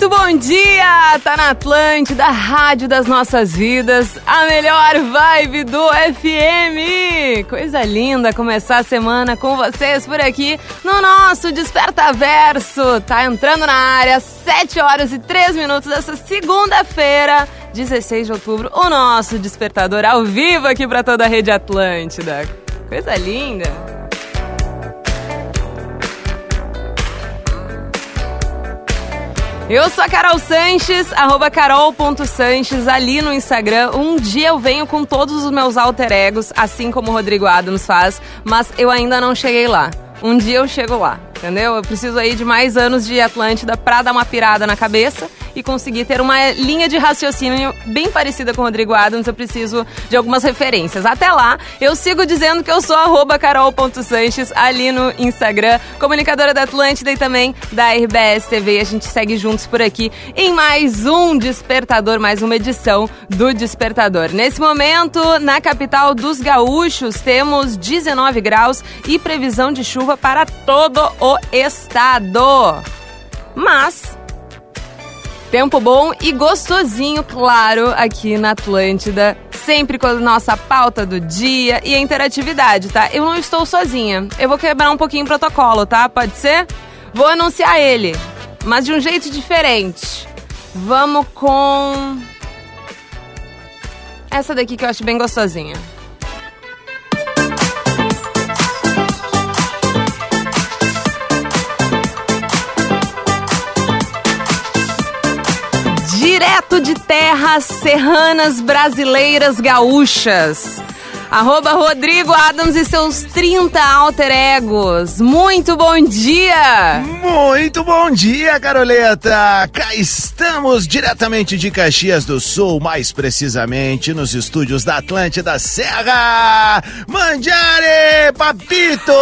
Muito bom dia! Tá na Atlântida, Rádio das Nossas Vidas, a melhor vibe do FM! Coisa linda começar a semana com vocês por aqui no nosso Desperta Verso. Tá entrando na área, 7 horas e 3 minutos dessa segunda-feira, 16 de outubro, o nosso despertador ao vivo aqui para toda a rede Atlântida. Coisa linda! Eu sou a Carol Sanches, arroba carol.sanches, ali no Instagram. Um dia eu venho com todos os meus alter egos, assim como o Rodrigo Adams faz, mas eu ainda não cheguei lá. Um dia eu chego lá, entendeu? Eu preciso aí de mais anos de Atlântida pra dar uma pirada na cabeça e conseguir ter uma linha de raciocínio bem parecida com o Rodrigo Adams, eu preciso de algumas referências. Até lá, eu sigo dizendo que eu sou carol.sanches ali no Instagram, comunicadora da Atlântida e também da RBS TV. A gente segue juntos por aqui em mais um Despertador, mais uma edição do Despertador. Nesse momento, na capital dos gaúchos, temos 19 graus e previsão de chuva para todo o estado. Mas Tempo bom e gostosinho, claro, aqui na Atlântida. Sempre com a nossa pauta do dia e a interatividade, tá? Eu não estou sozinha. Eu vou quebrar um pouquinho o protocolo, tá? Pode ser? Vou anunciar ele, mas de um jeito diferente. Vamos com. Essa daqui que eu acho bem gostosinha. Direto de terras serranas brasileiras gaúchas. Arroba Rodrigo Adams e seus 30 alter egos. Muito bom dia! Muito bom dia, Caroleta! Cá estamos diretamente de Caxias do Sul, mais precisamente nos estúdios da Atlântida Serra! Mandiare Papito!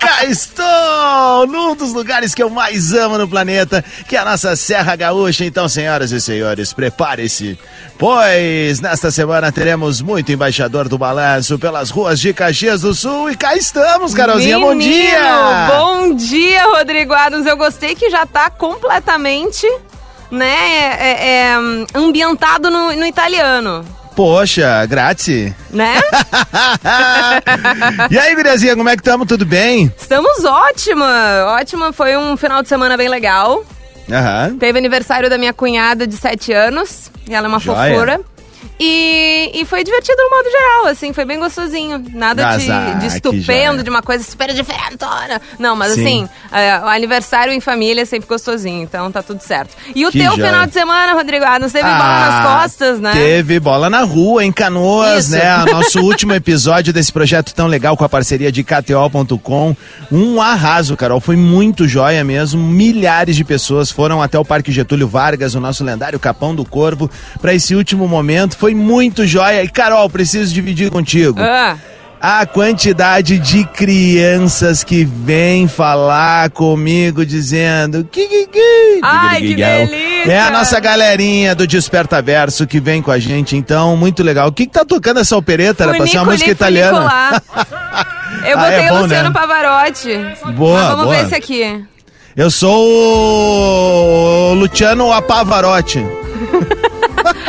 Cá estou! Num dos lugares que eu mais amo no planeta, que é a nossa Serra Gaúcha. Então, senhoras e senhores, prepare-se, pois nesta semana teremos muito embaixador do balanço pelas ruas de Caxias do Sul e cá estamos, Carolzinha, Menino, bom dia! Bom dia, Rodrigo Adams. Eu gostei que já tá completamente, né, é, é, ambientado no, no italiano. Poxa, grazie. Né? e aí, guriazinha, como é que estamos? Tudo bem? Estamos ótima. Ótima, foi um final de semana bem legal. Aham. Teve aniversário da minha cunhada de 7 anos. E ela é uma Joia. fofura. E, e foi divertido no modo geral, assim, foi bem gostosinho. Nada de, Azar, de que estupendo, de uma coisa super diferentona. Não, mas Sim. assim, é, o aniversário em família é sempre gostosinho, então tá tudo certo. E o Que teu joia. final de semana, Rodrigo Adams, teve bola Ah, nas costas, né? Teve bola na rua, em Canoas, Isso. né? Nosso último episódio desse projeto tão legal com a parceria de KTO.com. Um arraso, Carol. Foi muito joia mesmo. Milhares de pessoas foram até o Parque Getúlio Vargas, o nosso lendário Capão do Corvo, para esse último momento. Foi muito joia. E, Carol, preciso dividir contigo. Ah, A quantidade de crianças que vêm falar comigo dizendo que que que Ai, que delícia! É a nossa galerinha do Desperta Verso que vem com a gente, então, muito legal. O que que tá tocando essa opereta? Era pra ser uma música italiana. Eu Ah, é botei bom, o Luciano né? Pavarotti. Boa, Mas vamos boa. ver esse aqui. Eu sou o Luciano Apavarotti.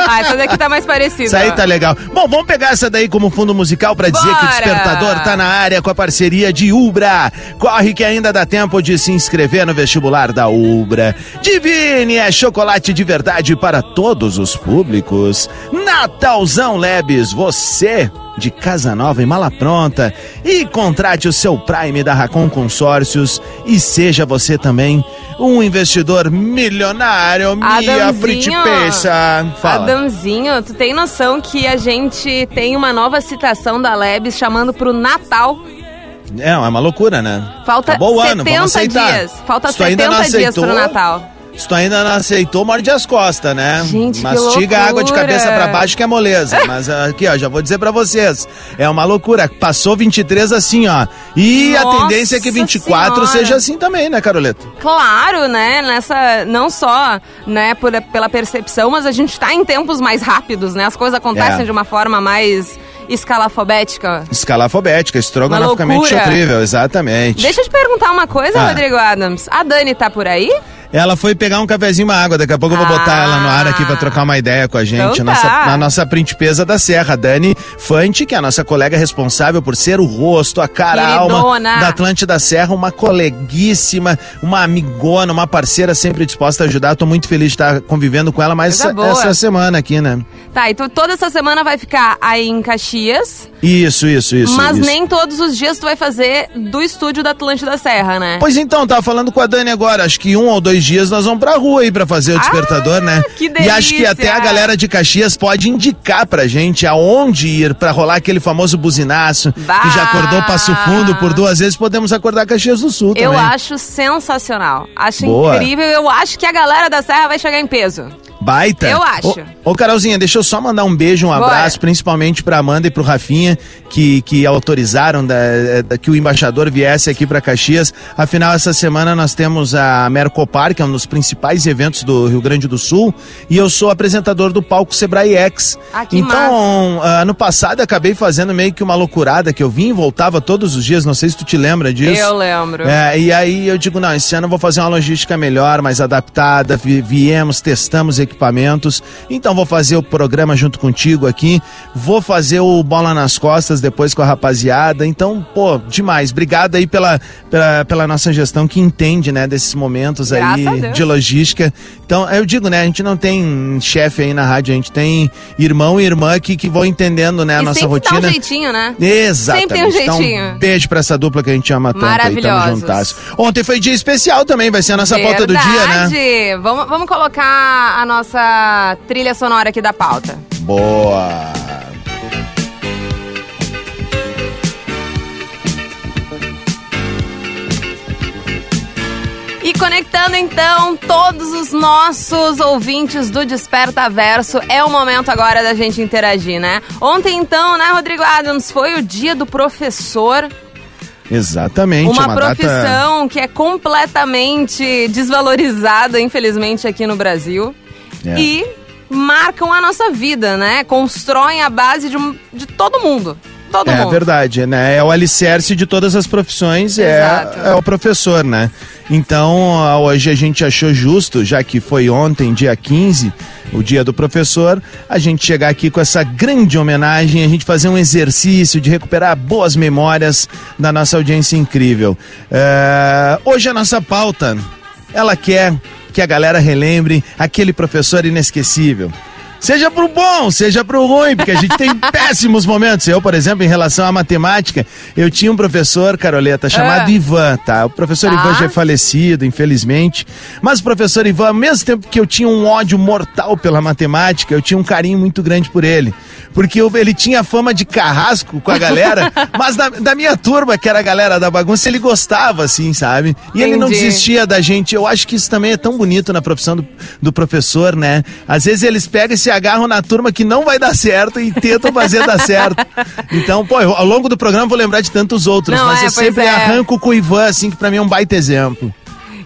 Ah, essa daqui tá mais parecida. Isso aí tá legal. Bom, vamos pegar essa daí como fundo musical pra dizer que o! Despertador tá na área com a parceria de Ubra. Corre que ainda dá tempo de se inscrever no vestibular da Ubra. Divine é chocolate de verdade para todos os públicos. Natalzão Lebes, você de Casa Nova e Mala Pronta e contrate o seu Prime da Racon Consórcios e seja você também um investidor milionário, Adamzinho, principessa. Fala. Adamzinho, tu tem noção que a gente tem uma nova citação da Lebes chamando pro Natal? É, é uma loucura, né? Falta Acabou o ano, 70 vamos aceitar. dias. Falta Se tu ainda não 70 dias pro Natal. Se tu ainda não aceitou, morde as costas, né? Gente, que Mastiga a água de cabeça pra baixo que é moleza. Mas aqui, ó, já vou dizer pra vocês. É uma loucura. Passou 23 assim, ó. E a Nossa tendência é que 24 Senhora. seja assim também, né, Caroleta? Claro, né? Nessa. Não só, né, por, pela percepção, mas a gente tá em tempos mais rápidos, né? As coisas acontecem É. de uma forma mais escalafobética. Escala alfabética, estrogonoficamente sofrível, exatamente. Deixa eu te perguntar uma coisa, Ah. Rodrigo Adams. A Dani tá por aí? Ela foi pegar um cafezinho uma água, daqui a pouco eu vou botar Ah. ela no ar aqui pra trocar uma ideia com a gente. Então nossa, tá. nossa principesa da Serra, Dani Fante, que é a nossa colega responsável por ser o rosto, a cara, a alma da Atlântida Serra, uma coleguíssima, uma amigona, uma parceira sempre disposta a ajudar. Tô muito feliz de estar convivendo com ela mais essa, essa semana aqui, né? Tá, então toda essa semana vai ficar aí em Caxias, Isso, isso, isso. mas isso. nem todos os dias tu vai fazer do estúdio da Atlântida Serra, né? Pois então, tava falando com a Dani agora. Acho que um ou dois dias nós vamos pra rua aí pra fazer o despertador, né? Ah, que E acho que delícia! até a galera de Caxias pode indicar pra gente aonde ir pra rolar aquele famoso buzinaço Bah! que já acordou Passo Fundo por duas vezes. Podemos acordar Caxias do Sul Eu também. acho sensacional. Acho Boa. incrível. Eu acho que a galera da Serra vai chegar em peso. Baita. Eu acho. Ô, ô, Carolzinha, deixa eu só mandar um beijo, um Bora. abraço, principalmente pra Amanda e pro Rafinha, que, que autorizaram da- da- que o embaixador viesse aqui pra Caxias. Afinal, essa semana nós temos a Mercopar, que é um dos principais eventos do Rio Grande do Sul, e eu sou apresentador do palco Sebrae X. Ah, então, ano passado acabei fazendo meio que uma loucurada, que eu vim e voltava todos os dias, não sei se tu te lembra disso. Eu lembro. É, e aí eu digo, não, esse ano eu vou fazer uma logística melhor, mais adaptada, vi- viemos, testamos equipamentos, então vou fazer o programa junto contigo aqui, vou fazer o Bola nas Costas depois com a rapaziada, então, pô, demais, obrigado aí pela, pela, pela nossa gestão que entende, né, desses momentos Graças aí de logística, então eu digo, né, a gente não tem chefe aí na rádio, a gente tem irmão e irmã que, que vão entendendo, né, a e nossa sempre rotina. dá um jeitinho, né? Exatamente. Sempre tem um jeitinho. Então, beijo pra essa dupla que a gente ama tanto aí, tamo juntas. Ontem foi dia especial também, vai ser a nossa pauta do dia, né? Verdade. Vamos, vamos colocar a nossa trilha sonora aqui da pauta. Boa. E conectando então todos os nossos ouvintes do Desperta Verso, é o momento agora da gente interagir, né? Ontem então, né, Rodrigo Adams, foi o dia do professor, Exatamente, uma, uma data profissão que é completamente desvalorizada, infelizmente, aqui no Brasil. É. E marcam a nossa vida, né? Constroem a base de, de todo mundo. Todo É mundo. verdade, né? É o alicerce de todas as profissões, é, Exato. é o professor, né? Então, hoje a gente achou justo, já que foi ontem, dia 15, o dia do professor, a gente chegar aqui com essa grande homenagem, a gente fazer um exercício de recuperar boas memórias da nossa audiência incrível. É, hoje a nossa pauta, ela quer que a galera relembre aquele professor inesquecível. Seja pro bom, seja pro ruim, porque a gente tem péssimos momentos. Eu, por exemplo, em relação à matemática, eu tinha um professor, Caroleta, chamado Ah. Ivan, tá? O professor Tá. Ivan já é falecido, infelizmente. Mas o professor Ivan, ao mesmo tempo que eu tinha um ódio mortal pela matemática, eu tinha um carinho muito grande por ele. Porque eu- ele tinha fama de carrasco com a galera, mas da, da minha turma, que era a galera da bagunça, ele gostava, assim, sabe? E ele não Entendi. desistia da gente. Eu acho que isso também é tão bonito na profissão do, do professor, né? Às vezes eles pegam e se agarram na turma que não vai dar certo e tentam fazer dar certo. Então, pô, eu, ao longo do programa eu vou lembrar de tantos outros, Não, mas é, eu sempre é. arranco com o Ivan, assim, que pra mim é um baita exemplo.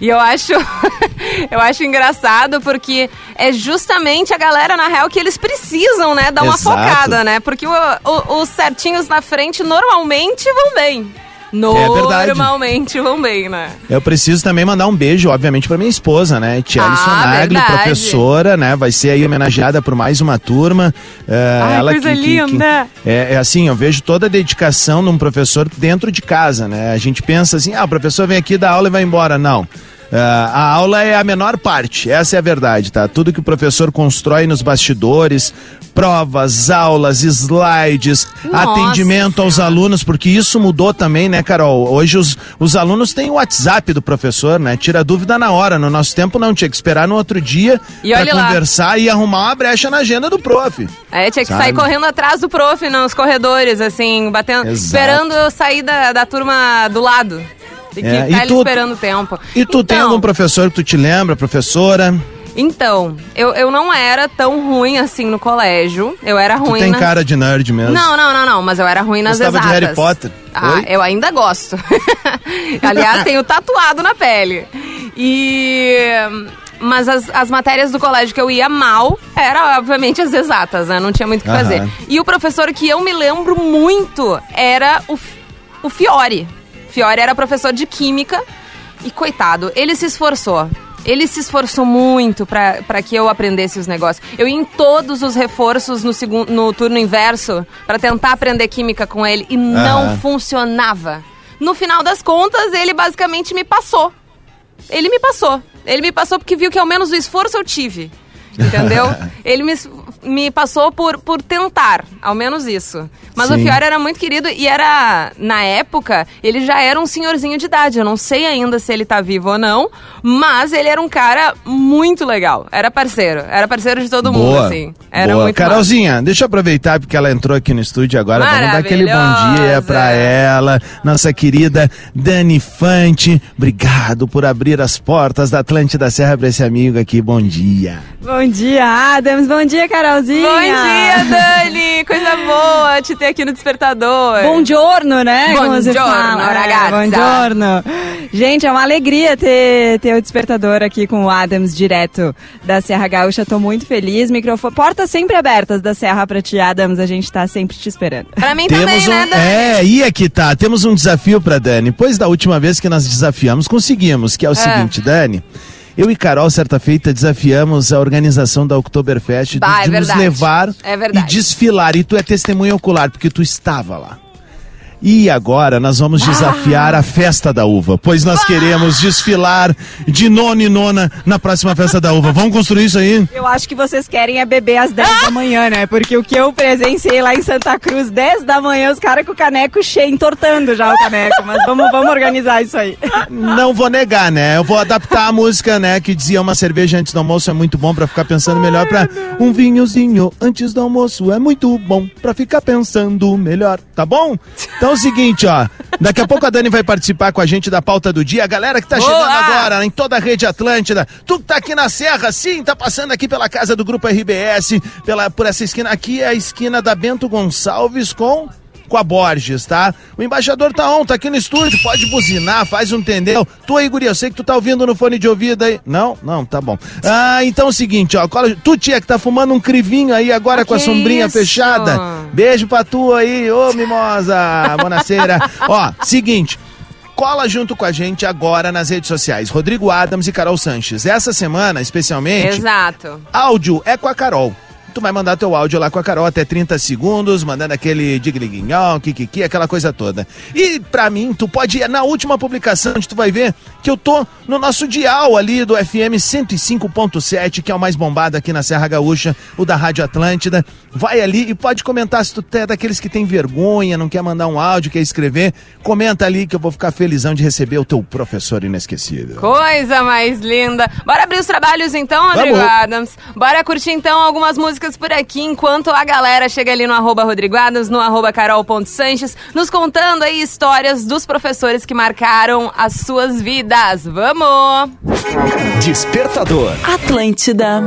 E eu acho, eu acho engraçado porque é justamente a galera, na real, que eles precisam, né? Dar uma Exato. focada, né? Porque o- o- os certinhos na frente normalmente vão bem. É. Normalmente vão bem, né? Eu preciso também mandar um beijo, obviamente, pra minha esposa, né? Tia Ah, Alison Nagli, verdade. professora, né? Vai ser aí homenageada por mais uma turma. É, Ai, ela coisa que, que- que- linda. é, é assim, eu vejo toda a dedicação de um professor dentro de casa, né? A gente pensa assim, ah, o professor vem aqui dar aula e vai embora. Não. Ah, a aula é a menor parte, essa é a verdade, tá? Tudo que o professor constrói nos bastidores, provas, aulas, slides, Nossa atendimento aos alunos, porque isso mudou também, né, Carol? Hoje os, os alunos têm o WhatsApp do professor, né? Tira dúvida na hora. No nosso tempo não, tinha que esperar no outro dia E pra olha lá. conversar e arrumar uma brecha na agenda do prof. É, tinha que Sabe? sair correndo atrás do prof nos corredores, assim, batendo, Exato. esperando eu sair da, da turma do lado. E que É, e tá ali tu- esperando o tempo. E tu tem Então, algum professor que tu te lembra, professora? Então, eu, eu não era tão ruim assim no colégio. Eu era Tu ruim tem nas- cara de nerd mesmo. Não, não, não, não, mas eu era ruim nas Gostava de exatas. Harry Potter? Ah, Oi? eu ainda gosto. Aliás, tenho tatuado na pele. E... Mas as, as matérias do colégio que eu ia mal era, obviamente, as exatas, né? Não tinha muito o que Aham. fazer. E o professor que eu me lembro muito era o, o Fiore. Fiore era professor de química e, coitado, ele se esforçou. Ele se esforçou muito pra que eu aprendesse os negócios. Eu ia em todos os reforços no, segundo, no turno inverso pra tentar aprender química com ele e não funcionava. No final das contas, ele basicamente me passou. Ele me passou. Ele me passou porque viu que ao menos o esforço eu tive. Entendeu? ele me, me passou por, por tentar, ao menos isso. Mas o Sim. Fiore era muito querido e era, na época, ele já era um senhorzinho de idade. Eu não sei ainda se ele tá vivo ou não, mas ele era um cara muito legal. Era parceiro. Era parceiro de todo mundo, Boa. assim. Era boa. muito massa. Carolzinha, deixa eu aproveitar porque ela entrou aqui no estúdio agora. Vamos dar aquele bom dia pra ela, nossa querida Dani Fante. Obrigado por abrir as portas da Atlântida Serra pra esse amigo aqui. Bom dia. Bom dia, Adams. Bom dia, Carolzinha. Bom dia, Dani! Coisa boa te ter aqui no Despertador. Bom giorno, né? Bom Como giorno, fala. ragazza. bom giorno. Gente, é uma alegria ter, ter o Despertador aqui com o Adams, direto da Serra Gaúcha. Tô muito feliz. Microfone, portas sempre abertas da Serra pra ti, Adams. A gente tá sempre te esperando. Pra mim Temos também, um, né, Dani? é, e aqui tá, temos um desafio pra Dani. Pois da última vez que nós desafiamos, conseguimos, que é o seguinte, Dani. Eu e Carol, certa feita, desafiamos a organização da Oktoberfest Bah, de, é de nos verdade. levar É e desfilar. E tu é testemunha ocular, porque tu estava lá. E agora nós vamos desafiar a festa da uva, pois nós queremos desfilar de nona e nona na próxima festa da uva. Vamos construir isso aí? Eu acho que vocês querem é beber às 10 da manhã, né? Porque o que eu presenciei lá em Santa Cruz, 10 da manhã, os caras com o caneco cheio, entortando já o caneco. Mas vamos, vamos organizar isso aí. Não vou negar, né? Eu vou adaptar a música, né? Que dizia uma cerveja antes do almoço é muito bom pra ficar pensando melhor pra um vinhozinho antes do almoço é muito bom pra ficar pensando melhor, tá bom? Então o seguinte, ó. Daqui a pouco a Dani vai participar com a gente da pauta do dia. A galera que tá Boa! chegando agora em toda a rede Atlântida. Tu que tá aqui na Serra, sim, tá passando aqui pela casa do Grupo RBS, pela, por essa esquina. Aqui é a esquina da Bento Gonçalves com com a Borges, tá? O embaixador tá on, tá aqui no estúdio, pode buzinar, faz um tendel. Tu aí, guri, eu sei que tu tá ouvindo no fone de ouvido aí. Não? Não, tá bom. Ah, então é o seguinte, ó, cola- tu, tia, que tá fumando um crivinho aí agora Ah, com a sombrinha isso? fechada. Beijo pra tu aí, ô mimosa, bonaceira. ó, seguinte, cola junto com a gente agora nas redes sociais, Rodrigo Adams e Carol Sanches. Essa semana, especialmente, Exato. Áudio é com a Carol. Tu vai mandar teu áudio lá com a Carol até 30 segundos, mandando aquele digliguinhão, kikiki, aquela coisa toda. E pra mim, tu pode ir na última publicação, onde tu vai ver que eu tô no nosso dial ali do FM 105.7, que é o mais bombado aqui na Serra Gaúcha, o da Rádio Atlântida. Vai ali e pode comentar se tu é daqueles que tem vergonha, não quer mandar um áudio, quer escrever. Comenta ali que eu vou ficar felizão de receber o teu professor inesquecível. Coisa mais linda. Bora abrir os trabalhos então, Rodrigo Vamos. Adams. Bora curtir então algumas músicas por aqui, enquanto a galera chega ali no arroba Rodrigo Adams, no arroba carol.sanches, nos contando aí histórias dos professores que marcaram as suas vidas. Vamos! Despertador. Atlântida.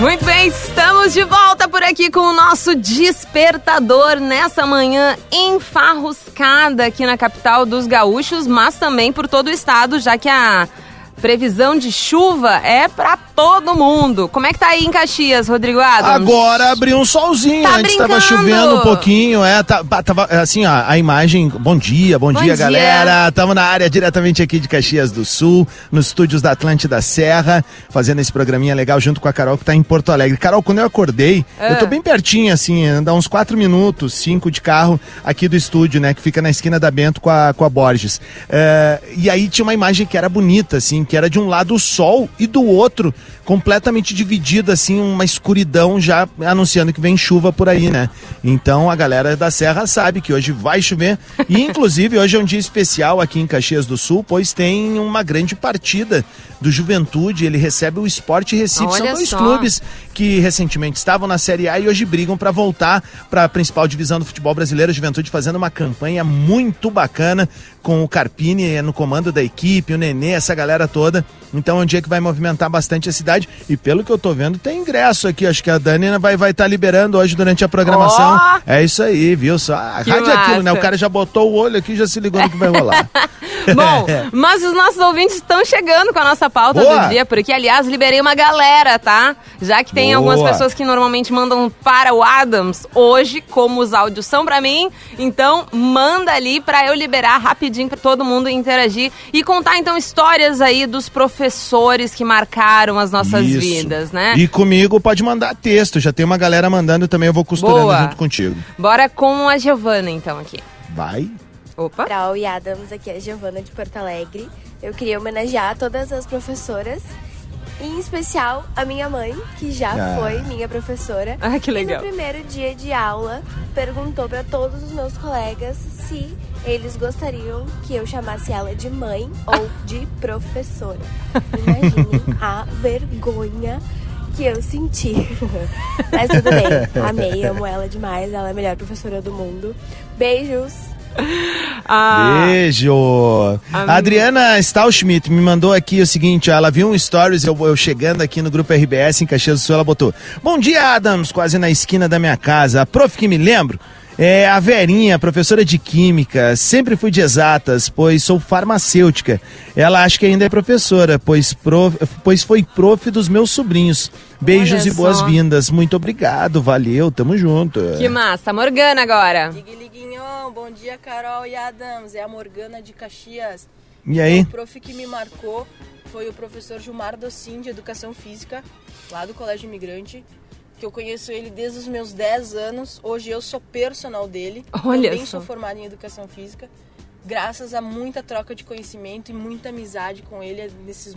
Muito bem, estamos de volta por aqui com o nosso despertador nessa manhã enfarruscada aqui na capital dos gaúchos, mas também por todo o estado, já que a previsão de chuva é pra todo mundo. Como é que tá aí em Caxias, Rodrigo Adams? Agora abriu um solzinho, Tá antes tava brincando? chovendo um pouquinho, é, tá- tava assim, ó, a imagem, bom dia, bom, Bom dia, dia. galera, estamos na área diretamente aqui de Caxias do Sul, nos estúdios da Atlântida Serra, fazendo esse programinha legal junto com a Carol que tá em Porto Alegre. Carol, quando eu acordei, Ah. eu tô bem pertinho, assim, dá uns quatro minutos, cinco de carro aqui do estúdio, né, que fica na esquina da Bento com a, com a Borges. É, e aí tinha uma imagem que era bonita, assim, que era de um lado o sol e do outro completamente dividida, assim, uma escuridão já anunciando que vem chuva por aí, né? Então a galera da Serra sabe que hoje vai chover e inclusive hoje é um dia especial aqui em Caxias do Sul, pois tem uma grande partida do Juventude, ele recebe o Esporte Recife, Olha são dois só. clubes que recentemente estavam na Série A e hoje brigam para voltar para a principal divisão do futebol brasileiro. Juventude fazendo uma campanha muito bacana com o Carpini eh, no comando da equipe, o Nenê, essa galera toda. Então é um dia que vai movimentar bastante a cidade e pelo que eu tô vendo tem ingresso aqui. Acho que a Dani vai vai estar liberando hoje durante a programação. Ó! É isso aí, viu? Só a Que rádio é aquilo, né? O cara já botou o olho aqui, já se ligou no que vai rolar. Bom, mas os nossos ouvintes estão chegando com a nossa pauta Boa. do dia, porque, aliás, liberei uma galera, tá? Já que tem Boa. algumas pessoas que normalmente mandam para o Adams, hoje, como os áudios são pra mim, então manda ali pra eu liberar rapidinho pra todo mundo interagir e contar, então, histórias aí dos professores que marcaram as nossas Isso. vidas, né? E comigo pode mandar texto, já tem uma galera mandando também, eu vou costurando Boa. junto contigo. Bora com a Giovana, então, aqui. Vai. Opa. Carol e Adams, aqui é a Giovana de Porto Alegre. Eu queria homenagear todas as professoras, em especial a minha mãe, que já Ah. foi minha professora. Ah, que E legal. no primeiro dia de aula, perguntou para todos os meus colegas se eles gostariam que eu chamasse ela de mãe ou de professora. Imaginem a vergonha que eu senti. Mas tudo bem, amei, amo ela demais, ela é a melhor professora do mundo. Beijos! Ah, Beijo! A Adriana Stahlschmidt me mandou aqui o seguinte: ó, ela viu um stories, eu, eu chegando aqui no grupo RBS em Caxias do Sul, ela botou: Bom dia, Adams, quase na esquina da minha casa. A prof que me lembro é a Verinha, professora de Química. Sempre fui de exatas, pois sou farmacêutica. Ela acha que ainda é professora, pois, prof, pois foi prof dos meus sobrinhos. Beijos Olha e boas-vindas. Muito obrigado, valeu, tamo junto. que massa. Morgana agora. Ligue, liguinhão, bom dia Carol e Adams, é a Morgana de Caxias. E aí? O prof que me marcou foi o professor Gilmar Docin de Educação Física, lá do Colégio Imigrante, que eu conheço ele desde os meus 10 anos. Hoje eu sou personal dele, Olha também só. sou formada em Educação Física. Graças a muita troca de conhecimento e muita amizade com ele nesses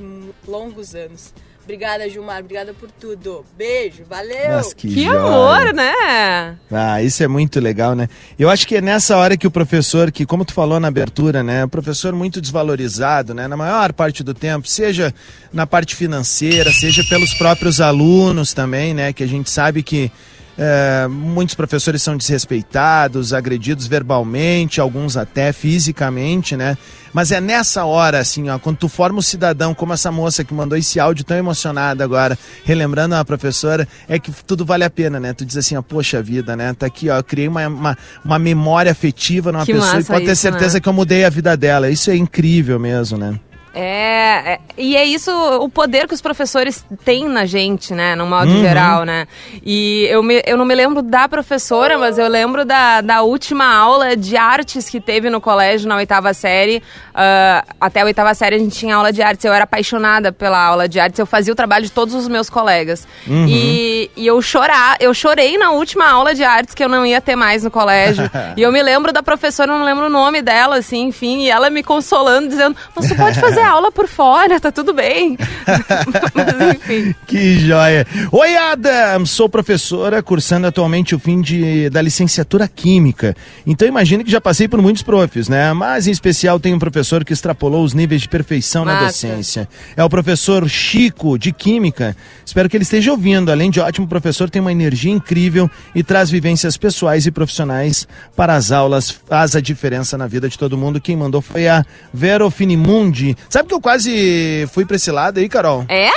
longos anos. Obrigada, Gilmar. Obrigada por tudo. Beijo. Valeu. Mas que, Que amor, né? Ah, isso é muito legal, né? Eu acho que é nessa hora que o professor, que como tu falou na abertura, né, o professor muito desvalorizado, né, na maior parte do tempo, seja na parte financeira, seja pelos próprios alunos também, né, que a gente sabe que é, muitos professores são desrespeitados, agredidos verbalmente, alguns até fisicamente, né? Mas é nessa hora, assim, ó, quando tu forma um cidadão, como essa moça que mandou esse áudio tão emocionada agora, relembrando a professora, é que tudo vale a pena, né? Tu diz assim, ó, poxa vida, né? Tá aqui, ó, eu criei uma, uma, uma memória afetiva numa Que pessoa e pode ter isso, certeza né? que eu mudei a vida dela. Isso é incrível mesmo, né? É, é, e é isso o poder que os professores têm na gente, né, no modo Uhum. geral, né? E eu, me, eu não me lembro da professora, mas eu lembro da, da última aula de artes que teve no colégio na oitava série. Ah, até a oitava série a gente tinha aula de artes, eu era apaixonada pela aula de artes, eu fazia o trabalho de todos os meus colegas. Uhum. E, e eu chorar, eu chorei na última aula de artes que eu não ia ter mais no colégio. e eu me lembro da professora, eu não lembro o nome dela, assim, enfim, e ela me consolando, dizendo, você pode fazer aula por fora, tá tudo bem. Mas enfim. Que joia! Oi, Adam! Sou professora, cursando atualmente o fim de, da licenciatura Química. Então imagino que já passei por muitos profs, né? Mas em especial tem um professor que extrapolou os níveis de perfeição na docência. É o professor Chico, de Química. Espero que ele esteja ouvindo. Além de ótimo professor, tem uma energia incrível e traz vivências pessoais e profissionais para as aulas. Faz a diferença na vida de todo mundo. Quem mandou foi a Vero Finimundi. Sabe que eu quase fui pra esse lado aí, Carol? É?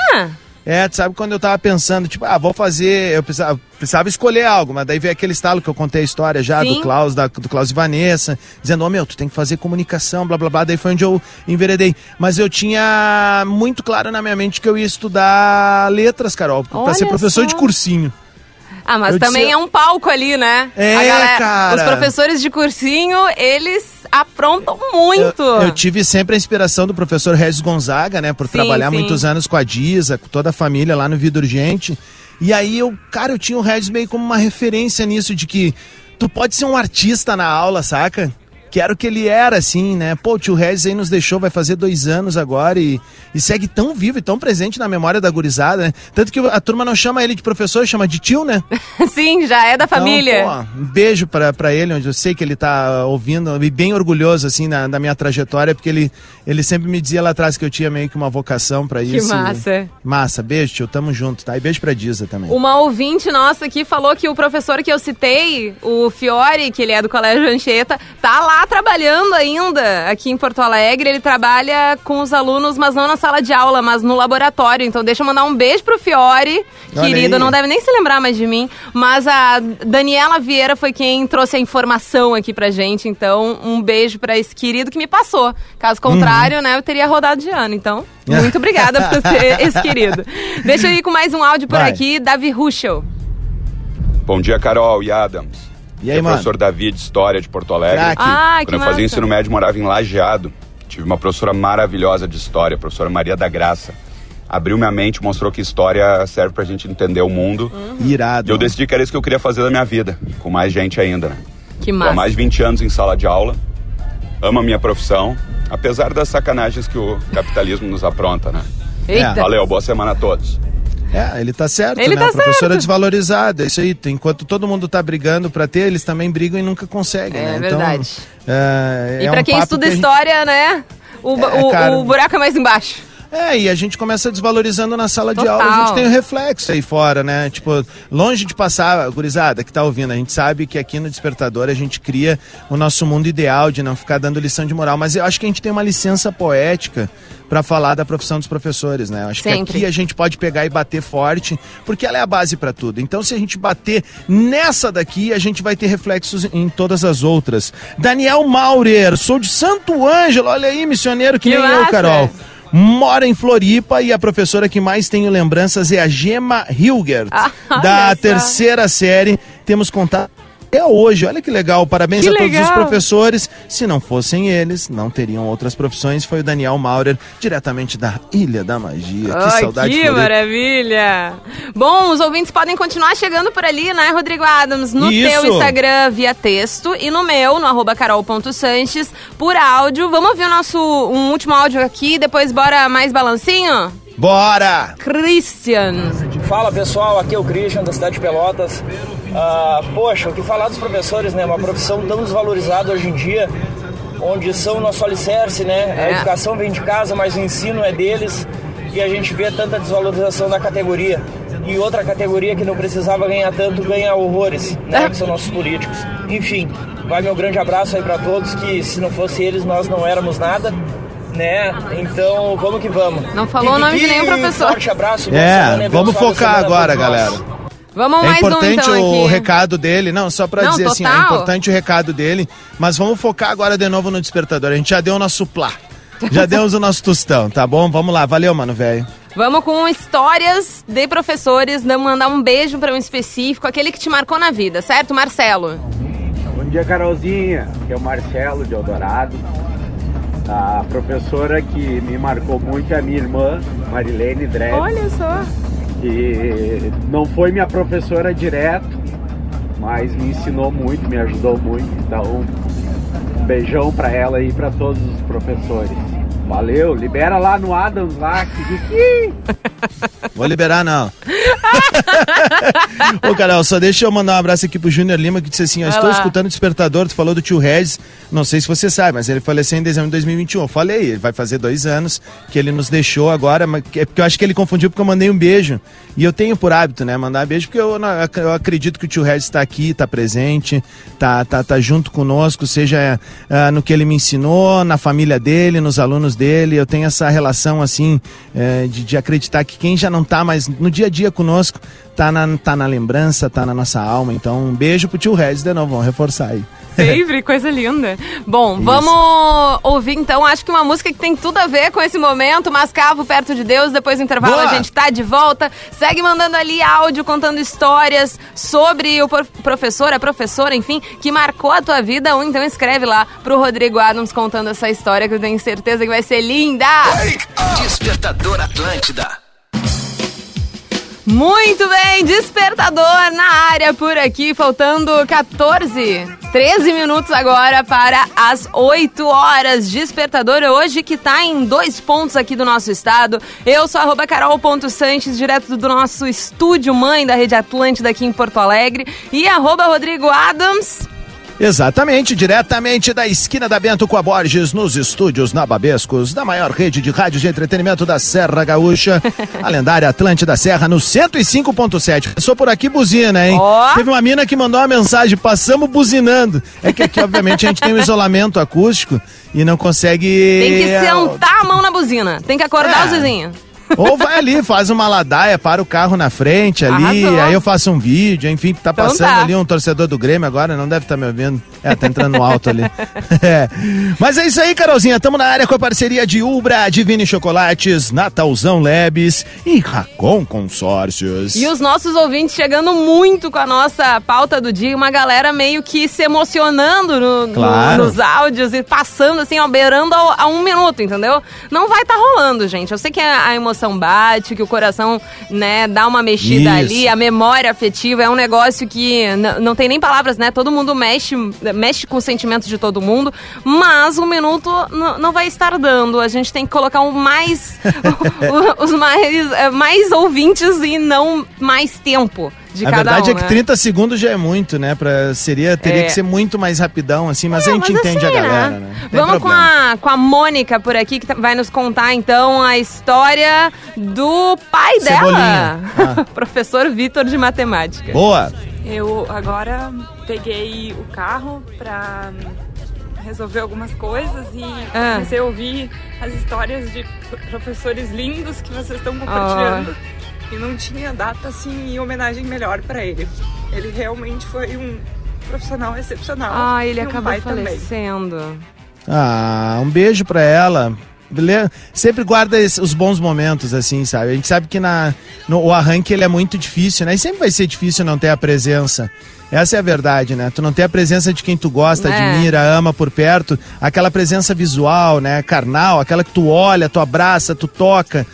É, tu sabe quando eu tava pensando, tipo, ah, vou fazer. Eu precisava, precisava escolher algo, mas daí veio aquele estalo que eu contei a história já Sim. do Klaus, da, do Klaus e Vanessa, dizendo, ô meu, tu tem que fazer comunicação, blá blá blá. Daí foi onde eu enveredei. Mas eu tinha muito claro na minha mente que eu ia estudar letras, Carol, pra Olha ser professor só. de cursinho. Ah, mas Eu também disse- é um palco ali, né? É, galera- cara. Os professores de cursinho, eles aprontam muito. Eu, eu tive sempre a inspiração do professor Regis Gonzaga, né? Por Sim, trabalhar sim. muitos anos com a Disa, com toda a família lá no Vida Urgente. E aí eu, cara, eu tinha o Regis meio como uma referência nisso, de que tu pode ser um artista na aula, saca? Que era o que ele era, assim, né? Pô, o tio Regis aí nos deixou, vai fazer dois anos agora e, e segue tão vivo e tão presente na memória da gurizada, né? Tanto que a turma não chama ele de professor, chama de tio, né? Sim, já é da família. Então, pô, um beijo pra, pra ele, onde eu sei que ele tá ouvindo, e bem orgulhoso, assim, na, da minha trajetória, porque ele, ele sempre me dizia lá atrás que eu tinha meio que uma vocação pra Que isso. e- massa. Massa, beijo, tio, tamo junto, tá? E beijo pra Diza também. Uma ouvinte nossa aqui falou que o professor que eu citei, o Fiore, que ele é do Colégio Anchieta, tá lá trabalhando ainda aqui em Porto Alegre. Ele trabalha com os alunos, mas não na sala de aula, mas no laboratório. Então deixa eu mandar um beijo pro Fiore, Olha querido. aí. Não deve nem se lembrar mais de mim. Mas a Daniela Vieira foi quem trouxe a informação aqui pra gente. Então, um beijo pra esse querido que me passou. Caso contrário, né, eu teria rodado de ano. Então, muito obrigada por ter esse querido. Deixa eu ir com mais um áudio por Vai. aqui. Davi Ruschel. Bom dia, Carol e Adams. E aí, é mano? professor Davi de História de Porto Alegre. Craque. Ah, que Quando eu massa. fazia ensino médio, morava em Lajeado. Tive uma professora maravilhosa de História, a professora Maria da Graça. Abriu minha mente, mostrou que História serve pra gente entender o mundo. Irado. E eu decidi que era isso que eu queria fazer da minha vida, com mais gente ainda, né? Que Tô há massa. mais de 20 anos em sala de aula. Amo a minha profissão, apesar das sacanagens que o capitalismo nos apronta, né? Eita. Valeu, boa semana a todos. É, ele tá certo, Ele né? tá a professora certo. desvalorizada, é isso aí. Enquanto todo mundo tá brigando pra ter, eles também brigam e nunca conseguem, É né? verdade. Então, é, E é pra um quem estuda que gente- história, né? O, É, o- cara. o buraco é mais embaixo. É, e a gente começa desvalorizando na sala de aula, a Total. gente tem o reflexo aí fora, né? Tipo, longe de passar, gurizada que tá ouvindo, a gente sabe que aqui no Despertador a gente cria o nosso mundo ideal de não ficar dando lição de moral, mas eu acho que a gente tem uma licença poética pra falar da profissão dos professores, né? Eu acho Sempre. que aqui a gente pode pegar e bater forte, porque ela é a base pra tudo. Então, se a gente bater nessa daqui, a gente vai ter reflexos em todas as outras. Daniel Maurer, sou de Santo Ângelo, olha aí, missioneiro que, Que nem eu, massa. Carol mora em Floripa e a professora que mais tenho lembranças é a Gema Hilgert, Ah, da terceira série. Temos contato até hoje. Olha que legal. Parabéns Que a todos os legal. professores. Se não fossem eles, não teriam outras profissões. Foi o Daniel Maurer, diretamente da Ilha da Magia. que Ai, saudade que maravilha! Bom, os ouvintes podem continuar chegando por ali, né, Rodrigo Adams? No Isso. teu Instagram via texto e no meu, no arroba carol.sanches, por áudio. Vamos ouvir o nosso um último áudio aqui, depois bora mais balancinho? Bora! Christian. Fala pessoal, aqui é o Christian da cidade de Pelotas. Ah, poxa, o que falar dos professores, né? Uma profissão tão desvalorizada hoje em dia, onde são nosso alicerce, né? A É. educação vem de casa, mas o ensino é deles e a gente vê tanta desvalorização da categoria. E outra categoria que não precisava ganhar tanto ganha horrores, né? Que são nossos políticos. Enfim, vai meu grande abraço aí para todos, que se não fosse eles nós não éramos nada. Né? Então vamos que vamos. Não falou o nome de nenhum professor. Forte abraço. É, vamos focar agora, galera. Vamos É mais um importante então o aqui. recado dele, não, só pra Não, dizer assim, é total. importante o recado dele, mas vamos focar agora de novo no despertador. A gente já deu o nosso plá. Já demos o nosso tostão, tá bom? Vamos lá, valeu, mano, velho. Vamos com histórias de professores, né, mandar um beijo para um específico, aquele que te marcou na vida, certo, Marcelo? Bom dia, Carolzinha. Aqui é o Marcelo de Eldorado. A professora que me marcou muito é a minha irmã, Marilene Dredd, Olha só. que não foi minha professora direto, mas me ensinou muito, me ajudou muito. Então, um beijão pra ela e pra todos os professores. Valeu, libera lá no Adams lá, que Vou liberar, não. Ô, Carol, só deixa eu mandar um abraço aqui pro Júnior Lima, que disse assim, ó, Vai estou lá. escutando o Despertador, tu falou do tio Regis, não sei se você sabe, mas ele faleceu em dezembro de 2021. Eu falei, ele vai fazer dois anos que ele nos deixou agora, mas é porque eu acho que ele confundiu porque eu mandei um beijo. E eu tenho por hábito, né, mandar beijo, porque eu, eu acredito que o tio Regis está aqui, está presente, tá, tá, tá junto conosco, seja ah, no que ele me ensinou, na família dele, nos alunos dele. Eu tenho essa relação, assim, eh, de, de acreditar que quem já não tá mais no dia a dia conosco, tá na, tá na lembrança, tá na nossa alma. Então, um beijo pro tio Regis de novo, vamos reforçar aí. Sempre, coisa linda. Bom, Isso. vamos ouvir então, acho que uma música que tem tudo a ver com esse momento, Mascavo perto de Deus, depois do intervalo Boa. a gente tá de volta. Segue mandando ali áudio, contando histórias sobre o professor, a professora, enfim, que marcou a tua vida, ou então escreve lá pro Rodrigo Adams contando essa história que eu tenho certeza que vai ser linda. Despertador Atlântida. Muito bem, despertador na área por aqui, faltando 14, 13 minutos agora para as 8 horas. Despertador hoje que tá em dois pontos aqui do nosso estado. Eu sou arroba carol.sanches, direto do nosso estúdio mãe da Rede Atlântida aqui em Porto Alegre. E arroba Rodrigo Adams. Exatamente, diretamente da esquina da Bento com a Borges, nos estúdios Nababescos, da maior rede de rádio de entretenimento da Serra Gaúcha, a lendária Atlântida Serra, no 105.7. Passou por aqui buzina, hein? Ó. Teve uma mina que mandou uma mensagem, passamos buzinando. É que aqui, obviamente, a gente tem um isolamento acústico e não consegue... Tem que sentar a mão na buzina. Tem que acordar É. os vizinhos. Ou vai ali, faz uma ladaia, para o carro na frente ali, Arrasou. aí eu faço um vídeo, enfim, tá Então passando tá. ali um torcedor do Grêmio agora, não deve estar me ouvindo. É, tá entrando no alto ali. É. Mas é isso aí, Carolzinha, tamo na área com a parceria de Ubra, Divine Chocolates, Natalzão Labs e Racon Consórcios. E os nossos ouvintes chegando muito com a nossa pauta do dia, uma galera meio que se emocionando no- no- Claro. nos áudios e passando assim, ó, beirando ao- a um minuto, entendeu? Não vai estar rolando, gente. Eu sei que a, a emoção bate, que o coração, né, dá uma mexida Isso. ali, a memória afetiva é um negócio que não tem nem palavras, né? Todo mundo mexe, mexe com os sentimentos de todo mundo, mas um minuto não vai estar dando. A gente tem que colocar um mais, os mais, eh, mais ouvintes e não mais tempo de a cada verdade um, é que né? 30 segundos já é muito, né? Pra, seria, teria É. que ser muito mais rapidão, assim, mas a gente Mas entende assim, a galera, né? né? Vamos com a, com a Mônica por aqui, que tá- vai nos contar então a história do pai dela, Cebolinha. professor Vitor de matemática. Boa! Eu agora peguei o carro pra resolver algumas coisas e Ah. comecei a ouvir as histórias de pro- professores lindos que vocês estão compartilhando. E não tinha data assim em homenagem melhor pra ele. Ele realmente foi um profissional excepcional. Ah, ele e um acabou pai também. falecendo. Ah, um beijo pra ela. Beleza? Sempre guarda os bons momentos, assim, sabe? A gente sabe que na, no, o arranque ele é muito difícil, né? E sempre vai ser difícil não ter a presença. Essa é a verdade, né? Tu não ter a presença de quem tu gosta, É. admira, ama por perto, aquela presença visual, né? Carnal, aquela que tu olha, tu abraça, tu toca.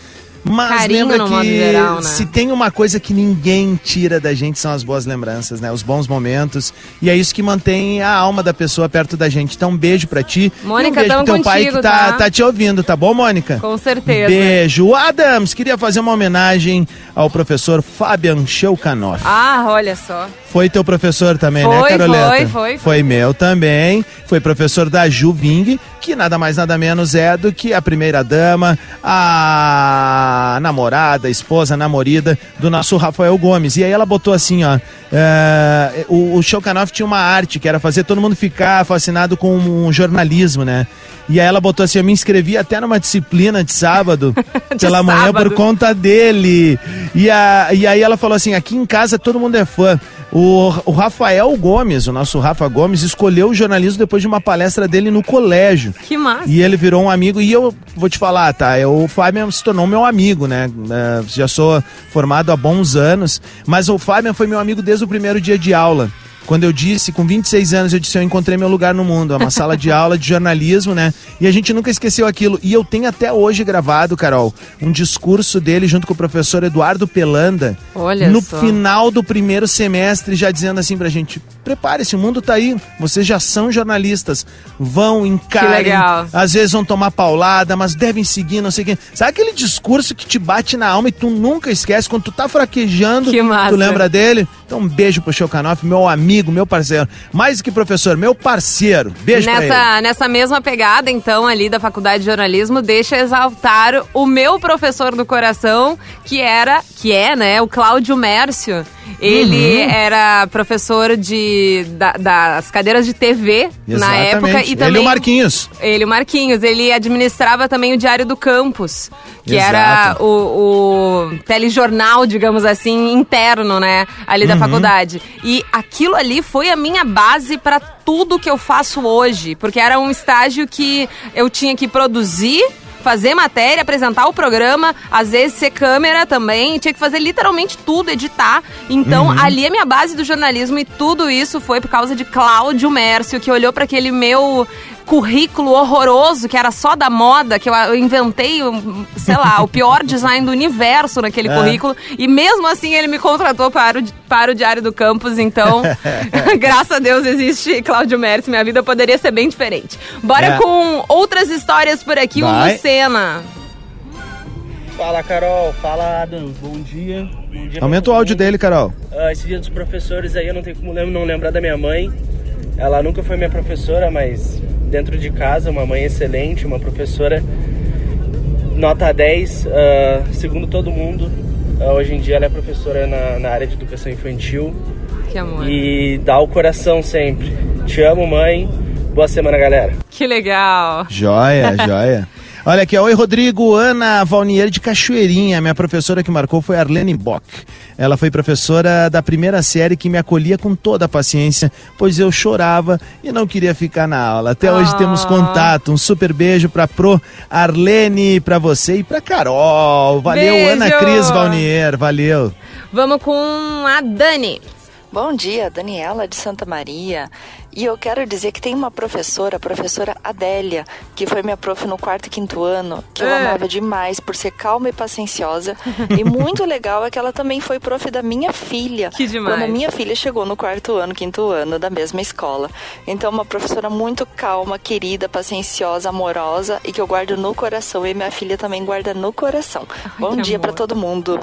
Mas Carinho lembra que geral, né? se tem uma coisa que ninguém tira da gente são as boas lembranças, né? Os bons momentos. E é isso que mantém a alma da pessoa perto da gente. Então, um beijo pra ti. Mônica, e um beijo pro teu pai contigo, que tá, tá? tá te ouvindo, tá bom, Mônica? Com certeza. Beijo. Adams, queria fazer uma homenagem ao professor Fabian Shelkanoff. Ah, olha só. Foi teu professor também, né, Foi, Caroleta? foi, foi, Foi meu também. Foi professor da Ju Ving, que nada mais nada menos é do que a primeira dama, a namorada, esposa, namorida do nosso Rafael Gomes. E aí ela botou assim, ó, é, o, o Shelkanoff tinha uma arte que era fazer todo mundo ficar fascinado com o jornalismo, né? E aí ela botou assim, eu me inscrevi até numa disciplina de sábado, pela manhã sábado. por conta dele. E, a, e aí ela falou assim, aqui em casa todo mundo é fã. O, o Rafael Gomes, o nosso Rafa Gomes, escolheu o jornalismo depois de uma palestra dele no colégio. Que massa. E ele virou um amigo, e eu vou te falar, tá? Eu, o Fabian se tornou meu amigo, né? É, já sou formado há bons anos, mas o Fabian foi meu amigo desde o primeiro dia de aula. Quando eu disse, com 26 anos, eu disse, eu encontrei meu lugar no mundo. É uma sala de aula de jornalismo, né? E a gente nunca esqueceu aquilo. E eu tenho até hoje gravado, Carol, um discurso dele junto com o professor Eduardo Pelanda. Olha no só. final do primeiro semestre, já dizendo assim pra gente: prepare-se, o mundo tá aí. Vocês já são jornalistas. Vão, encarem. legal. Às vezes vão tomar paulada, mas devem seguir, não sei o quê. Sabe aquele discurso que te bate na alma e tu nunca esquece? Quando tu tá fraquejando, Que tu lembra dele? Então um beijo pro Chocanoff, meu amigo, meu parceiro. Mais que professor, meu parceiro. Beijo pra ele. Nessa, nessa mesma pegada, então, ali da Faculdade de Jornalismo, deixa exaltar o meu professor do coração, que era, que é, né, o Cláudio Mércio. Ele Uhum. era professor de, da- das cadeiras de TV na Exatamente. época. E Ele também, e o Marquinhos. Ele, o Marquinhos. Ele administrava também o Diário do Campus, que Exato. era o, o telejornal, digamos assim, interno, né, ali da Uhum. faculdade. E aquilo ali foi a minha base para tudo que eu faço hoje, porque era um estágio que eu tinha que produzir fazer matéria, apresentar o programa, às vezes ser câmera também, tinha que fazer literalmente tudo, editar. Então, Uhum. ali é minha base do jornalismo e tudo isso foi por causa de Cláudio Mércio, que olhou para aquele meu currículo horroroso, que era só da moda, que eu, inventei, sei lá, o pior design do universo naquele É. currículo, e mesmo assim ele me contratou para o, para o Diário do Campus, então, graças a Deus existe Cláudio Mércio, minha vida poderia ser bem diferente. Bora É. com outras histórias por aqui, o Vai. Lucena. Fala Carol, fala Adam, bom dia. Bom dia Aumenta o áudio dele, Carol. Ah, esse dia dos professores aí eu não tenho como não lembrar da minha mãe. Ela nunca foi minha professora, mas dentro de casa, uma mãe excelente, uma professora nota 10, ah, segundo todo mundo. Ah, hoje em dia ela é professora na, na área de educação infantil Que amor. e dá o coração sempre. Te amo, mãe. Boa semana, galera. Que legal. Joia, joia. Olha aqui, ó. oi Rodrigo, Ana Valnier de Cachoeirinha. Minha professora que marcou foi Arlene Bock. Ela foi professora da primeira série que me acolhia com toda a paciência, pois eu chorava e não queria ficar na aula. Até hoje Ah. temos contato. Um super beijo pra Pro Arlene, pra você e pra Carol. Valeu, Beijo. Ana Cris Valnier, valeu. Vamos com a Dani. Bom dia, Daniela de Santa Maria. E eu quero dizer que tem uma professora, a professora Adélia, que foi minha prof no quarto e quinto ano, que eu É. amava demais por ser calma e pacienciosa. e muito legal é que ela também foi prof da minha filha. Que demais. Quando a minha filha chegou no quarto ano, quinto ano da mesma escola. Então, uma professora muito calma, querida, pacienciosa, amorosa e que eu guardo no coração. E minha filha também guarda no coração. Bom que dia pra todo mundo.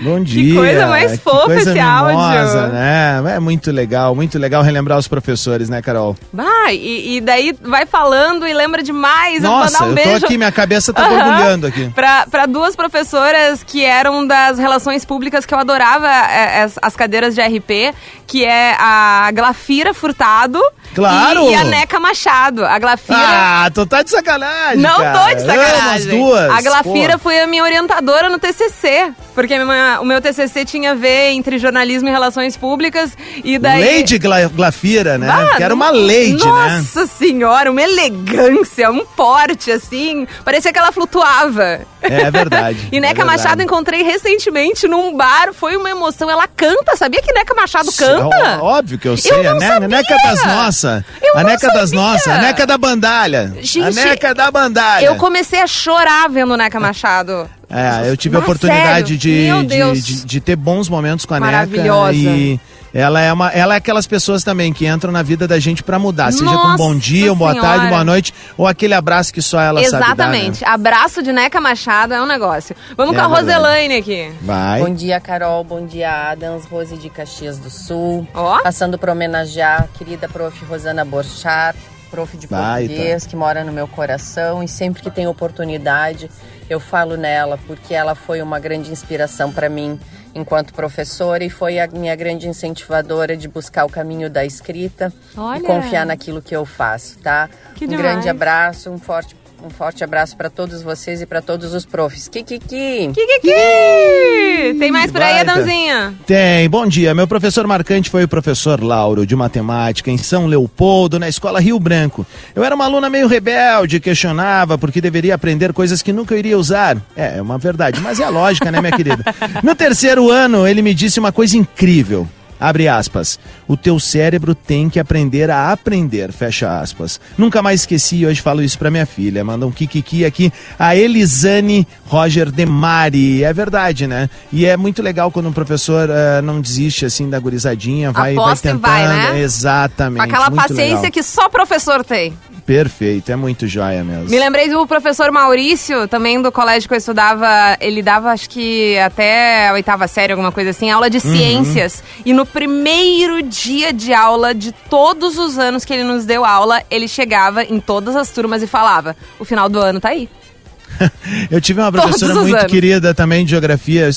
Bom dia. coisa mais que fofa coisa esse mimosa, áudio. né? É muito legal, muito legal relembrar os professores, né, Carol? Vai, e, e daí vai falando e lembra demais. eu Nossa, um eu tô aqui, minha cabeça tá borbulhando aqui. Pra, pra duas professoras que eram das relações públicas que eu adorava é, as, as cadeiras de RP, que é a Glafira Furtado Claro! e, e a Neca Machado. A Glafira. Ah, tu tá de sacanagem, Não cara. tô de Amo as sacanagem. duas. A Glafira Pô. foi a minha orientadora no TCC. Porque a minha- o meu TCC tinha a ver entre jornalismo e relações públicas. E daí... Lady Gla Glafira, né? Ah, que era uma lady, né? Nossa senhora, uma elegância, um porte, assim. Parecia que ela flutuava. É verdade. E Neca é verdade. Machado encontrei recentemente num bar, foi uma emoção. Ela canta, sabia que Neca Machado canta? Ó, Óbvio que eu sei. não a, ne sabia. a Neca das Nossas. Eu A Neca das sabia. Nossas. A Neca da Bandalha. a Gente, Neca da Bandalha. Eu comecei a chorar vendo Neca Machado. É, eu tive a Ah, oportunidade de, de, de, de ter bons momentos com a Neca. Maravilhosa. E ela é, uma, ela é aquelas pessoas também que entram na vida da gente pra mudar. Seja com um bom Nossa dia, uma boa tarde, boa noite, ou aquele abraço que só ela sabe dar, né? Exatamente. Abraço de Neca Machado é um negócio. Vamos É com a verdade. Roselaine aqui. Vai. Bom dia, Carol. Bom dia, Adams. Rose de Caxias do Sul. Ó. Passando para homenagear a querida prof. Rosana Borchat, prof de Baita. português, que mora no meu coração. E sempre que tem oportunidade, eu falo nela, porque ela foi uma grande inspiração para mim enquanto professora e foi a minha grande incentivadora de buscar o caminho da escrita Olha. e confiar naquilo que eu faço, tá? Que um demais. grande abraço, um forte, um forte abraço para todos vocês e para todos os profs. Kikiki! Kikiki! Tem mais por aí. Adãozinha? Tem, bom dia. Meu professor marcante foi o professor Lauro, de matemática, em São Leopoldo, na escola Rio Branco. Eu era uma aluna meio rebelde, questionava porque deveria aprender coisas que nunca eu iria usar. É, é uma verdade, mas é a lógica, né, minha querida? No terceiro ano, ele me disse uma coisa incrível. Abre aspas. O teu cérebro tem que aprender a aprender, fecha aspas. Nunca mais esqueci e hoje falo isso pra minha filha. Manda um kikiki aqui. A Elisane Roger Demari. É verdade, né? E é muito legal quando um professor eh, não desiste assim da gurizadinha, vai, vai Aposta tentando. vai, né? Exatamente. Com aquela paciência legal. que só professor tem. Perfeito, é muito joia mesmo. Me lembrei do professor Maurício, também do colégio que eu estudava. Ele dava, acho que até a oitava série, alguma coisa assim, aula de Uhum. ciências. E no primeiro dia de aula de todos os anos que ele nos deu aula, ele chegava em todas as turmas e falava: o final do ano tá aí. Eu tive uma professora muito anos. querida também de geografia.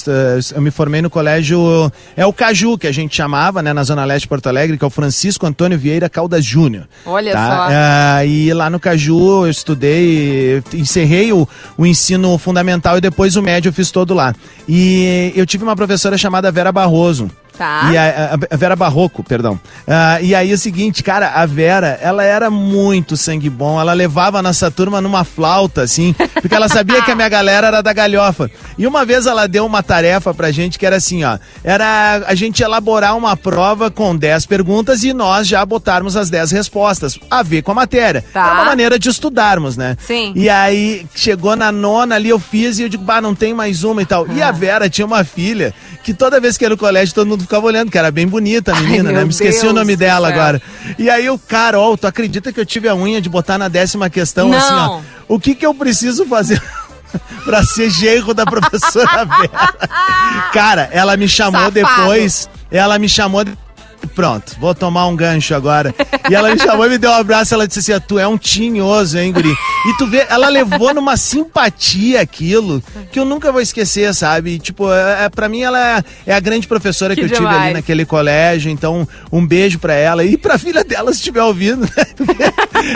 Eu me formei no colégio. É o Caju, que a gente chamava, né, na Zona Leste de Porto Alegre, que é o Francisco Antônio Vieira Caldas Júnior. Olha tá? só. Ah, e lá no Caju eu estudei, encerrei o, o ensino fundamental e depois o médio eu fiz todo lá. E eu tive uma professora chamada Vera Barroso. Tá. E a, a- a Vera Barroco, perdão. Ah, e aí o seguinte, cara, a Vera, ela era muito sangue bom. Ela levava a nossa turma numa flauta, assim, porque ela sabia que a minha galera era da galhofa. E uma vez ela deu uma tarefa pra gente que era assim, ó. Era a gente elaborar uma prova com 10 perguntas e nós já botarmos as 10 respostas, a ver com a matéria. Tá. Era uma maneira de estudarmos, né? Sim. E aí chegou na nona ali, eu fiz e eu digo, bah, não tem mais uma e tal. E a Vera tinha uma filha que toda vez que ia no colégio todo mundo ficava olhando, que era bem bonita a menina, Ai, né? Me esqueci Deus o nome dela céu. agora. E aí o Carol, tu acredita que eu tive a unha de botar na décima questão Não. assim, ó? O que que eu preciso fazer? pra ser genro da professora Vera. Cara, ela me chamou Safado. depois. Ela me chamou. Pronto, vou tomar um gancho agora. E ela me chamou e me deu um abraço. Ela disse assim: "Ah, Tu é um tinhoso, hein, Guri? E tu vê, ela levou numa simpatia aquilo que eu nunca vou esquecer, sabe? Tipo, é, é, pra mim ela é, é a grande professora que, Que eu tive demais. ali naquele colégio. Então, um beijo pra ela. E pra filha dela, se estiver ouvindo, né?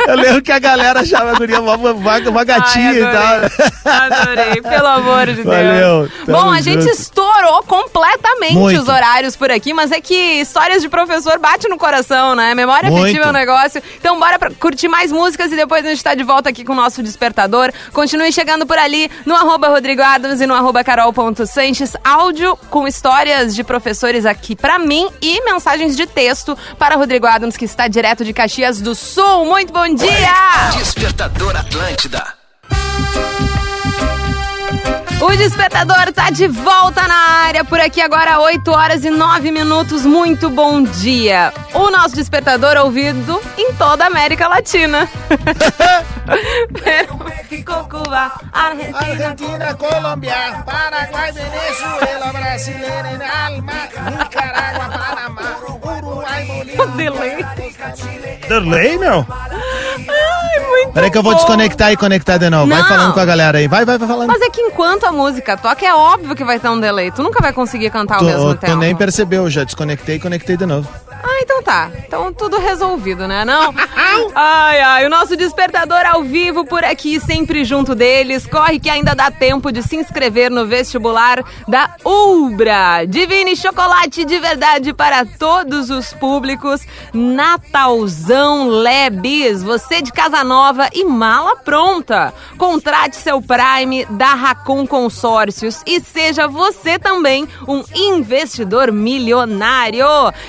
Eu lembro que a galera achava a guria uma, uma, uma gatinha Ai, e tal. Adorei, pelo amor de Deus. Valeu, Bom, a gente junto. estourou completamente Muito. os horários por aqui, mas é que histórias de professor bate no coração, né? Memória Muito. afetiva é um negócio. Então bora pra curtir mais músicas e depois a gente tá de volta aqui com o nosso despertador. Continue chegando por ali no arroba Rodrigo Adams e no arroba carol.sanches. Áudio com histórias de professores aqui pra mim e mensagens de texto para Rodrigo Adams, que está direto de Caxias do Sul. Muito bom dia! Despertador Atlântida. O Despertador tá de volta na área, por aqui agora 8 horas e 9 minutos. Muito bom dia. O nosso Despertador ouvido em toda a América Latina. México, Cuba, Argentina. Argentina, Colômbia, Paraguai, Venezuela, Brasileira, Alma, Nicarágua, Panamá, Uruguai, Bolívia. Delay. Delay, meu? Ai, muito Peraí que eu vou bom. desconectar e conectar de novo. Vai Não. falando com a galera aí. Vai, vai, vai falando. Mas é que enquanto a música toca, é óbvio que vai ter um delay. Tu nunca vai conseguir cantar ao Tu, mesmo tu tempo. nem percebeu, já desconectei e conectei de novo. Ah, então tá. Então tudo resolvido, né? Não? Ai, ai, o nosso despertador ao vivo por aqui, sempre junto deles. Corre que ainda dá tempo de se inscrever no vestibular da Ubra. Divine chocolate de verdade para todos os públicos. Natalzão Lebes. Você de casa nova e mala pronta. Contrate seu Prime da Racon Consórcios e seja você também um investidor milionário.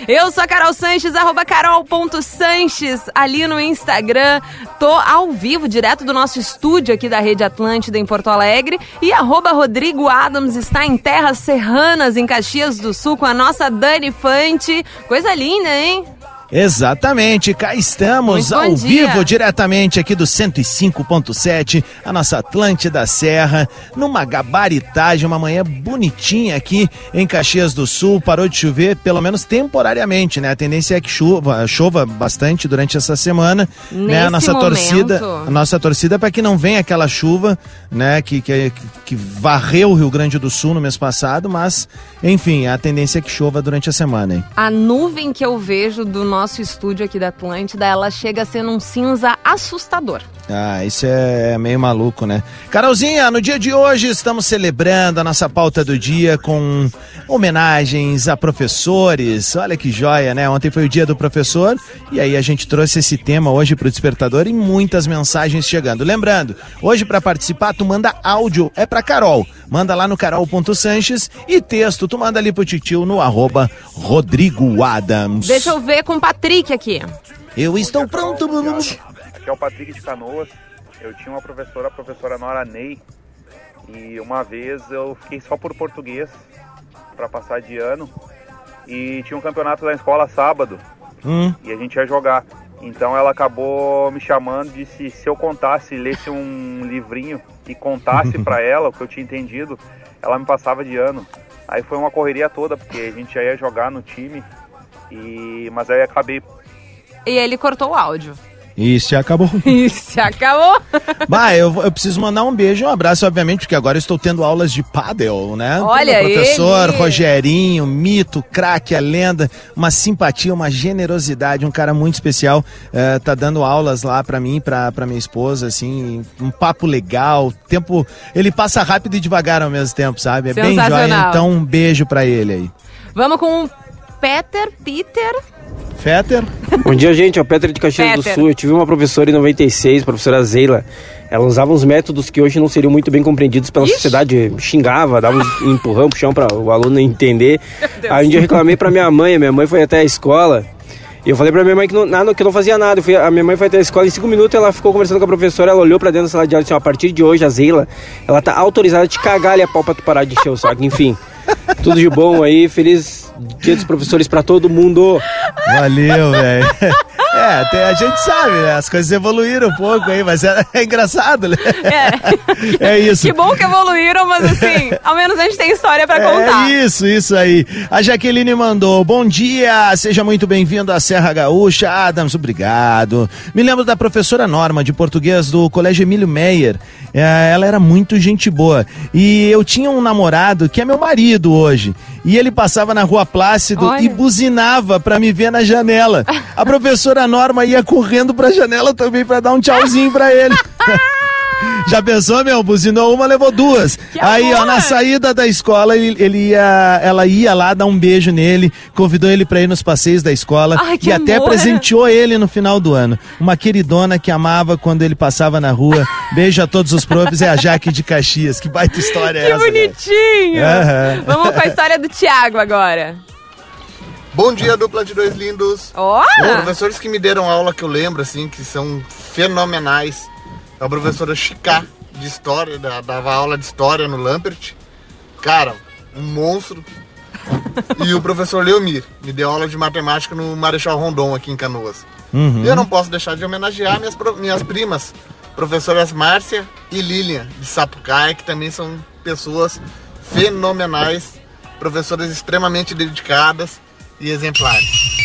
Eu sou a Carol Sanches, arroba carol.sanches, ali no Instagram. Tô ao vivo, direto do nosso estúdio aqui da Rede Atlântida em Porto Alegre. E arroba Rodrigo Adams está em Terras Serranas, em Caxias do Sul, com a nossa Dani Fante. Coisa linda, hein? Exatamente, cá estamos ao dia. vivo diretamente aqui do 105.7, a nossa Atlântida Serra, numa gabaritagem, uma manhã bonitinha aqui em Caxias do Sul. Parou de chover, pelo menos temporariamente, né? A tendência é que chova, chova bastante durante essa semana, né? A Nesse nossa momento. torcida, a nossa torcida é para que não venha aquela chuva, né, que, que que varreu o Rio Grande do Sul no mês passado, mas enfim, a tendência é que chova durante a semana, hein? A nuvem que eu vejo do nosso nosso estúdio aqui da Atlântida, ela chega a ser num cinza assustador. Ah, isso é meio maluco, né? Carolzinha, no dia de hoje estamos celebrando a nossa pauta do dia com homenagens a professores. Olha que joia, né? Ontem foi o dia do professor e aí a gente trouxe esse tema hoje pro Despertador e muitas mensagens chegando. Lembrando, hoje para participar tu manda áudio, é pra Carol. Manda lá no carol.sanches e texto tu manda ali pro titio no arroba Rodrigo Adams. Deixa eu ver com o Patrick aqui. Eu estou pronto, Aqui é o Patrick de Canoas. Eu tinha uma professora, a professora Nora Ney, e uma vez eu fiquei só por português para passar de ano e tinha um campeonato da escola sábado Hum. e a gente ia jogar. Então ela acabou me chamando, disse se eu contasse, lesse um livrinho e contasse para ela o que eu tinha entendido, ela me passava de ano. Aí foi uma correria toda, porque a gente já ia jogar no time, e mas aí acabei E ele cortou o áudio. E se acabou. E se acabou. Bah, eu, eu preciso mandar um beijo e um abraço, obviamente, porque agora eu estou tendo aulas de pádel, né? Olha Pelo professor ele. Rogerinho, mito, craque, a lenda, uma simpatia, uma generosidade, um cara muito especial. eh, tá dando aulas lá pra mim, pra, pra minha esposa, assim, um papo legal, tempo... Ele passa rápido e devagar ao mesmo tempo, sabe? É bem joia, Sensacional. então um beijo pra ele aí. Vamos com o Peter, Peter. Fetter? Bom dia, gente. É o Petra de Caxias do Peter. Sul. Eu tive uma professora em 96, professora Zeila. Ela usava uns métodos que hoje não seriam muito bem compreendidos pela sociedade. Xingava, dava um empurrão pro chão para o aluno entender. Aí um dia eu reclamei para minha mãe. Minha mãe foi até a escola. E eu falei pra minha mãe que não, nada, que não fazia nada. Eu fui- a minha mãe foi até a escola em cinco minutos ela ficou conversando com a professora. Ela olhou pra dentro da sala de aula e disse: "Ó, a partir de hoje, a Zeila, ela tá autorizada a te cagar ali a pau pra tu parar de encher o saco. Enfim, tudo de bom aí. Feliz dia dos professores pra todo mundo. Valeu, velho. É, até a gente sabe, né? As coisas evoluíram um pouco aí, mas é, é engraçado, né? É isso. Que bom que evoluíram, mas assim, ao menos a gente tem história pra contar. É isso, isso aí. A Jaqueline mandou: Bom dia, seja muito bem-vindo à Serra Gaúcha. Adams, obrigado. Me lembro da professora Norma de português do Colégio Emílio Meyer. É, ela era muito gente boa. E eu tinha um namorado que é meu marido hoje. E ele passava na rua Plácido Olha. e buzinava pra me ver na janela. A professora Norma ia correndo pra janela também pra dar um tchauzinho pra ele. Já pensou, meu? Buzinou uma, levou duas. Aí, ó, na saída da escola, ele, ele ia, ela ia lá dar um beijo nele, convidou ele pra ir nos passeios da escola Ai, que e até amor. presenteou ele no final do ano. Uma queridona que amava quando ele passava na rua. Beijo a todos os profs, é a Jaque de Caxias. Que baita história é Que essa? cara? bonitinho! Aham. Vamos com a história do Thiago agora. Bom dia, dupla de dois lindos. Ó! Bom, professores que me deram aula que eu lembro, assim, que são fenomenais. A professora Chicá, de História, da- dava aula de História no Lampert. Cara, um monstro. E o professor Leomir, me deu aula de Matemática no Marechal Rondon, aqui em Canoas. Uhum. E eu não posso deixar de homenagear minhas, minhas primas, professoras Márcia e Lilian, de Sapucaia, que também são pessoas fenomenais, professoras extremamente dedicadas e exemplares.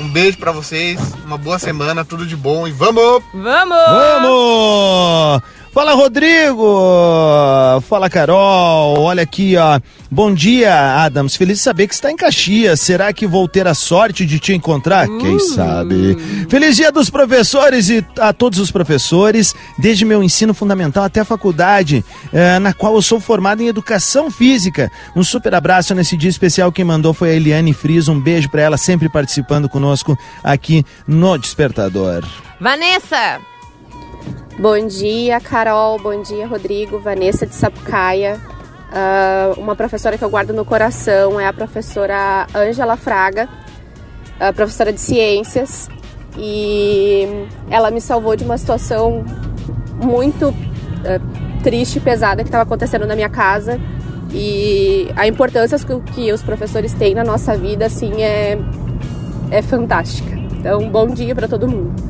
Um beijo pra vocês, uma boa semana, tudo de bom e vamos! Vamos! Vamos! Fala, Rodrigo! Fala, Carol! Olha aqui, ó. Bom dia, Adams. Feliz de saber que está em Caxias. Será que vou ter a sorte de te encontrar? Quem sabe? Feliz dia dos professores e a todos os professores, desde meu ensino fundamental até a faculdade, eh, na qual eu sou formado em educação física. Um super abraço nesse dia especial. Quem mandou foi a Eliane Friso. Um beijo para ela, sempre participando conosco aqui no Despertador. Vanessa! Bom dia, Carol. Bom dia, Rodrigo. Vanessa de Sapucaia. Ah, uma professora que eu guardo no coração é a professora Ângela Fraga, a professora de ciências. E ela me salvou de uma situação muito ah, triste e pesada que estava acontecendo na minha casa. E a importância que os professores têm na nossa vida, assim, é, é fantástica. Então, bom dia para todo mundo.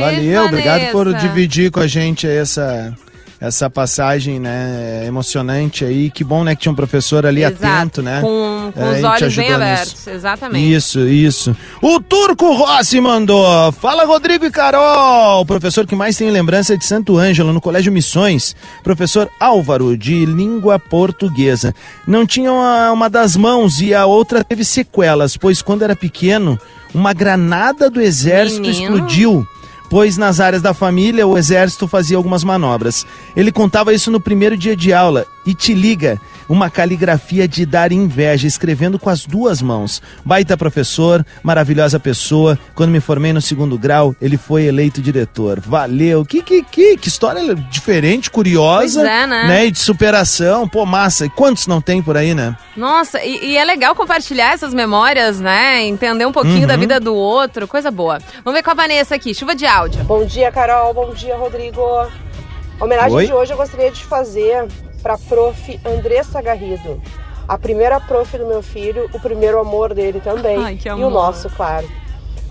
Valeu, obrigado por dividir com a gente essa, essa passagem, né, emocionante aí. Que bom, né, que tinha um professor ali Exato, atento, né? Com, com É, os olhos bem abertos, nisso. exatamente. Isso, isso. O Turco Rossi mandou. Fala, Rodrigo e Carol. O professor que mais tem lembrança é de Santo Ângelo, no Colégio Missões. Professor Álvaro, de língua portuguesa. Não tinha uma, uma das mãos e a outra teve sequelas, pois quando era pequeno, uma granada do exército Menino. explodiu pois nas áreas da família o exército fazia algumas manobras. Ele contava isso no primeiro dia de aula e te liga, uma caligrafia de dar inveja, escrevendo com as duas mãos. Baita professor, maravilhosa pessoa. Quando me formei no segundo grau, ele foi eleito diretor. Valeu. Que que que, que história diferente, curiosa, Pois é, né? E de superação. Pô, massa. E quantos não tem por aí, né? Nossa, e, e é legal compartilhar essas memórias, né? Entender um pouquinho Uhum. da vida do outro, coisa boa. Vamos ver com a Vanessa aqui, chuva de áudio. Bom dia, Carol. Bom dia, Rodrigo. A homenagem Oi. de hoje eu gostaria de fazer para a prof. Andressa Garrido. A primeira prof do meu filho, o primeiro amor dele também. Ai, que E o nosso, claro.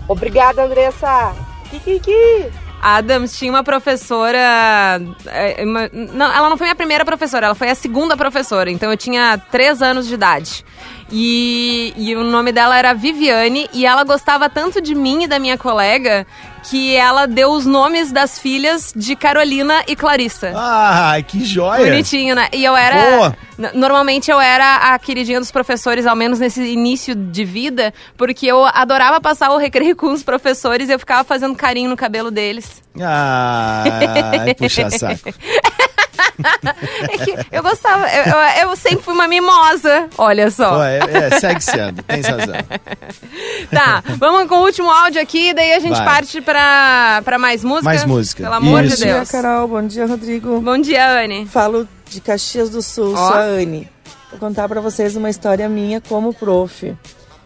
Obrigada, Andressa. Kikiki. Adams tinha uma professora. é, uma- não, ela não foi minha primeira professora, ela foi a segunda professora. Então eu tinha três anos de idade. E, e o nome dela era Viviane, e ela gostava tanto de mim e da minha colega que ela deu os nomes das filhas de Carolina e Clarissa. Ah, que joia. Bonitinho, né? E eu era. Boa. Normalmente eu era a queridinha dos professores, ao menos nesse início de vida, porque eu adorava passar o recreio com os professores e eu ficava fazendo carinho no cabelo deles. Ai, puxa saco. É que eu gostava, eu, eu- eu sempre fui uma mimosa, olha só. Pô, é, é, segue sendo, tem razão. Tá, vamos com o último áudio aqui, daí a gente Vai. parte pra, pra mais música. Mais música. Pelo amor Isso. de Deus. Bom dia, Carol. Bom dia, Rodrigo. Bom dia, Anne. Falo de Caxias do Sul, Ó. sou a Anne. Vou contar pra vocês uma história minha como prof.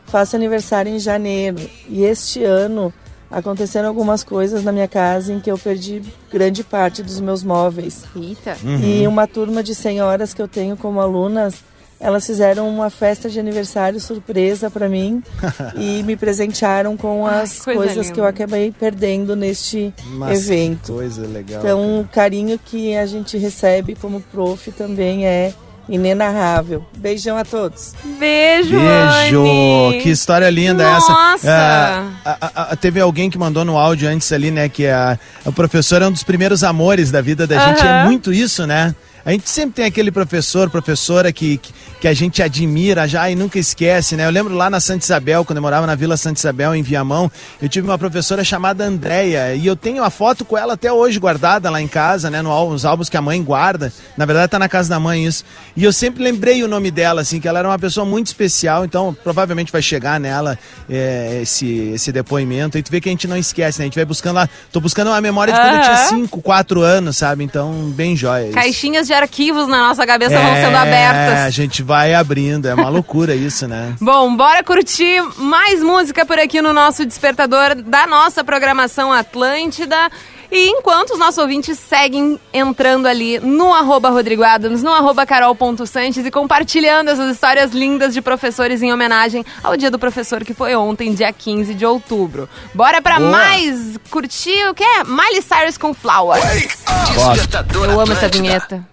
Faço aniversário em janeiro e este ano aconteceram algumas coisas na minha casa em que eu perdi grande parte dos meus móveis. Eita. Uhum. E uma turma de senhoras que eu tenho como alunas, elas fizeram uma festa de aniversário surpresa pra mim e me presentearam com as coisa coisas linda. que eu acabei perdendo neste Mas evento. que coisa legal. Então, o carinho que a gente recebe como prof também é inenarrável. Beijão a todos. Beijo, Beijo! Anne. Que história linda Nossa! essa. É, a- a- a- teve alguém que mandou no áudio antes ali, né? Que a, a professora é um dos primeiros amores da vida da gente. É muito isso, né? A gente sempre tem aquele professor, professora que, que, que a gente admira já e nunca esquece, né? Eu lembro lá na Santa Isabel, quando eu morava na Vila Santa Isabel, em Viamão, eu tive uma professora chamada Andréia e eu tenho a foto com ela até hoje guardada lá em casa, né? Nos álbuns que a mãe guarda. Na verdade, tá na casa da mãe isso. E eu sempre lembrei o nome dela, assim, que ela era uma pessoa muito especial, então provavelmente vai chegar nela é, esse, esse depoimento. E tu vê que a gente não esquece, né? A gente vai buscando lá. Tô buscando uma memória de quando eu tinha Aham. 5, 4 anos, sabe? Então, bem jóia. isso. Caixinhas de arquivos na nossa cabeça vão sendo É, abertas. a gente vai abrindo, é uma loucura isso, né? Bom, bora curtir mais música por aqui no nosso despertador da nossa programação Atlântida. E enquanto os nossos ouvintes seguem entrando ali no arroba Rodrigo Adams, no arroba carol.sanches e compartilhando essas histórias lindas de professores em homenagem ao dia do professor que foi ontem, dia 15 de outubro. Bora pra Boa. mais curtir o que é? Miley Cyrus com Flower. Despertador Eu amo essa Atlântida. vinheta.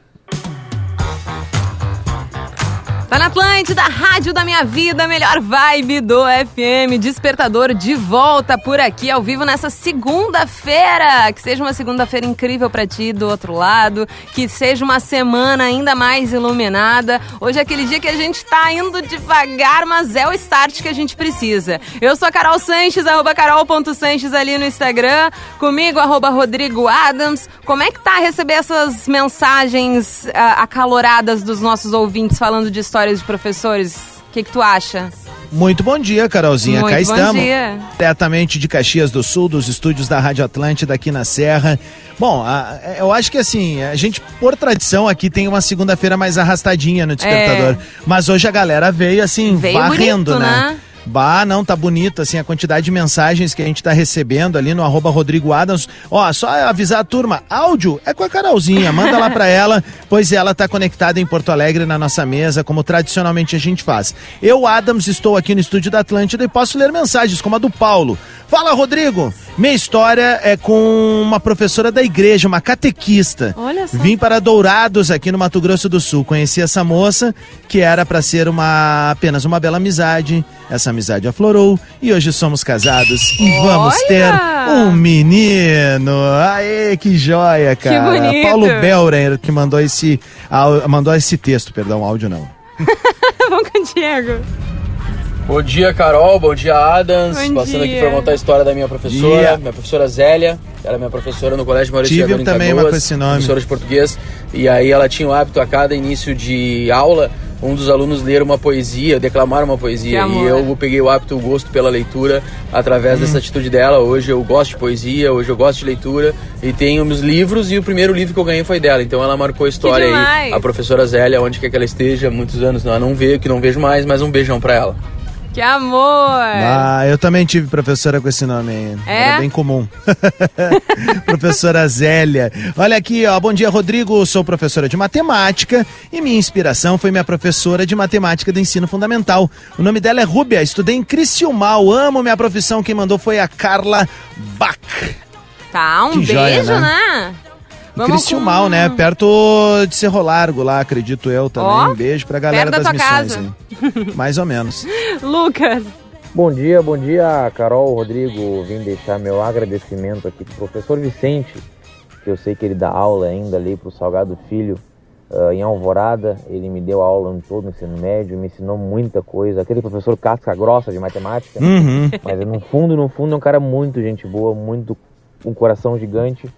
Tá na Atlântida, rádio da minha vida, melhor vibe do FM, despertador de volta por aqui ao vivo nessa segunda-feira. Que seja uma segunda-feira incrível pra ti do outro lado, que seja uma semana ainda mais iluminada. Hoje é aquele dia que a gente tá indo devagar, mas é o start que a gente precisa. Eu sou a Carol Sanches, arroba carol.sanches ali no Instagram, comigo, arroba Rodrigo Adams. Como é que tá receber essas mensagens ah, acaloradas dos nossos ouvintes falando de de professores? O que, que tu acha? Muito bom dia, Carolzinha. Muito Cá bom estamos. dia. Diretamente de Caxias do Sul, dos estúdios da Rádio Atlântida aqui na Serra. Bom, a- eu acho que assim, a gente, por tradição, aqui tem uma segunda-feira mais arrastadinha no despertador. É. Mas hoje a galera veio assim, Veio varrendo, bonito, né? né? Bah, não, tá bonito, assim, a quantidade de mensagens que a gente tá recebendo ali no arroba Rodrigo Adams. Ó, só avisar a turma, áudio é com a Carolzinha, manda lá pra ela, pois ela tá conectada em Porto Alegre na nossa mesa, como tradicionalmente a gente faz. Eu, Adams, estou aqui no estúdio da Atlântida e posso ler mensagens, como a do Paulo. Fala, Rodrigo! Minha história é com uma professora da igreja, uma catequista. Olha só. Vim para Dourados, aqui no Mato Grosso do Sul. Conheci essa moça, que era para ser uma apenas uma bela amizade. Essa amizade aflorou e hoje somos casados e vamos Olha! ter um menino. Aê, que joia, cara. bonito. Paulo Belren que mandou esse, mandou esse texto, perdão, áudio não. Vamos com o Diego. Bom dia, Carol. Bom dia, Adams. Bom Passando aqui dia. para contar a história da minha professora, Dia. minha professora Zélia. Ela é minha professora no Colégio Maurício Tive em também uma Canoas, com esse nome. Professora de português. E aí ela tinha o hábito a cada início de aula, um dos alunos ler uma poesia, declamar uma poesia. amor. E eu peguei o hábito, o gosto pela leitura através Hum. dessa atitude dela. Hoje eu gosto de poesia, hoje eu gosto de leitura e tenho meus livros e o primeiro livro que eu ganhei foi dela. Então ela marcou a história aí. A professora Zélia, onde quer que ela esteja, muitos anos não, não veio, que não vejo mais, mas um beijão pra ela. Que amor. Ah, eu também tive professora com esse nome aí. É? Era bem comum. professora Zélia. Olha aqui, ó. Bom dia, Rodrigo. Sou professora de matemática e minha inspiração foi minha professora de matemática do ensino fundamental. O nome dela é Rúbia. Estudei em Criciúmal. Amo minha profissão. Quem mandou foi a Carla Bach. Tá, um Que joia, beijo, né? Né? Criciúmal, com- né? Perto de Cerro Largo lá, acredito eu também. Ó, um beijo pra galera da das missões. Mais ou menos. Lucas. Bom dia, bom dia, Carol, Rodrigo. Vim deixar meu agradecimento aqui pro professor Vicente, que eu sei que ele dá aula ainda ali pro Salgado Filho ah, em Alvorada. Ele me deu aula em todo o ensino médio, me ensinou muita coisa. Aquele professor casca grossa de matemática, Uhum. mas no fundo, no fundo, é um cara muito gente boa, muito um coração gigante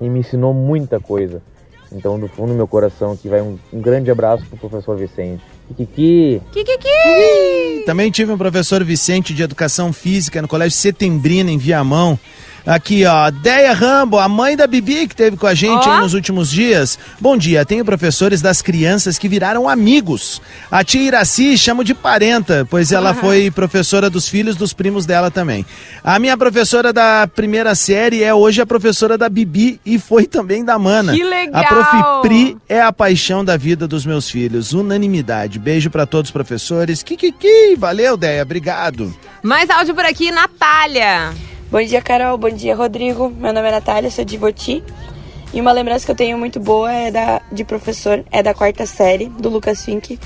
e me ensinou muita coisa. Então, do fundo do meu coração aqui vai um, um grande abraço pro professor Vicente. Kiki! Kikiki! Também tive um professor Vicente de Educação Física no Colégio Setembrina, em Viamão. Aqui, ó, Deia Rambo, a mãe da Bibi, que teve com a gente aí nos últimos dias. Bom dia, tenho professores das crianças que viraram amigos. A tia Iraci chamo de parenta, pois ela foi professora dos filhos dos primos dela também. A minha professora da primeira série é hoje a professora da Bibi e foi também da Mana. Que legal! A prof. Pri é a paixão da vida dos meus filhos. Unanimidade. Beijo pra todos os professores. Kikiki, valeu, Deia, obrigado. Mais áudio por aqui, Natália. Bom dia, Carol. Bom dia, Rodrigo. Meu nome é Natália, sou de Voti. E uma lembrança que eu tenho muito boa é da, de professor, é da quarta série, do Lucas Fink,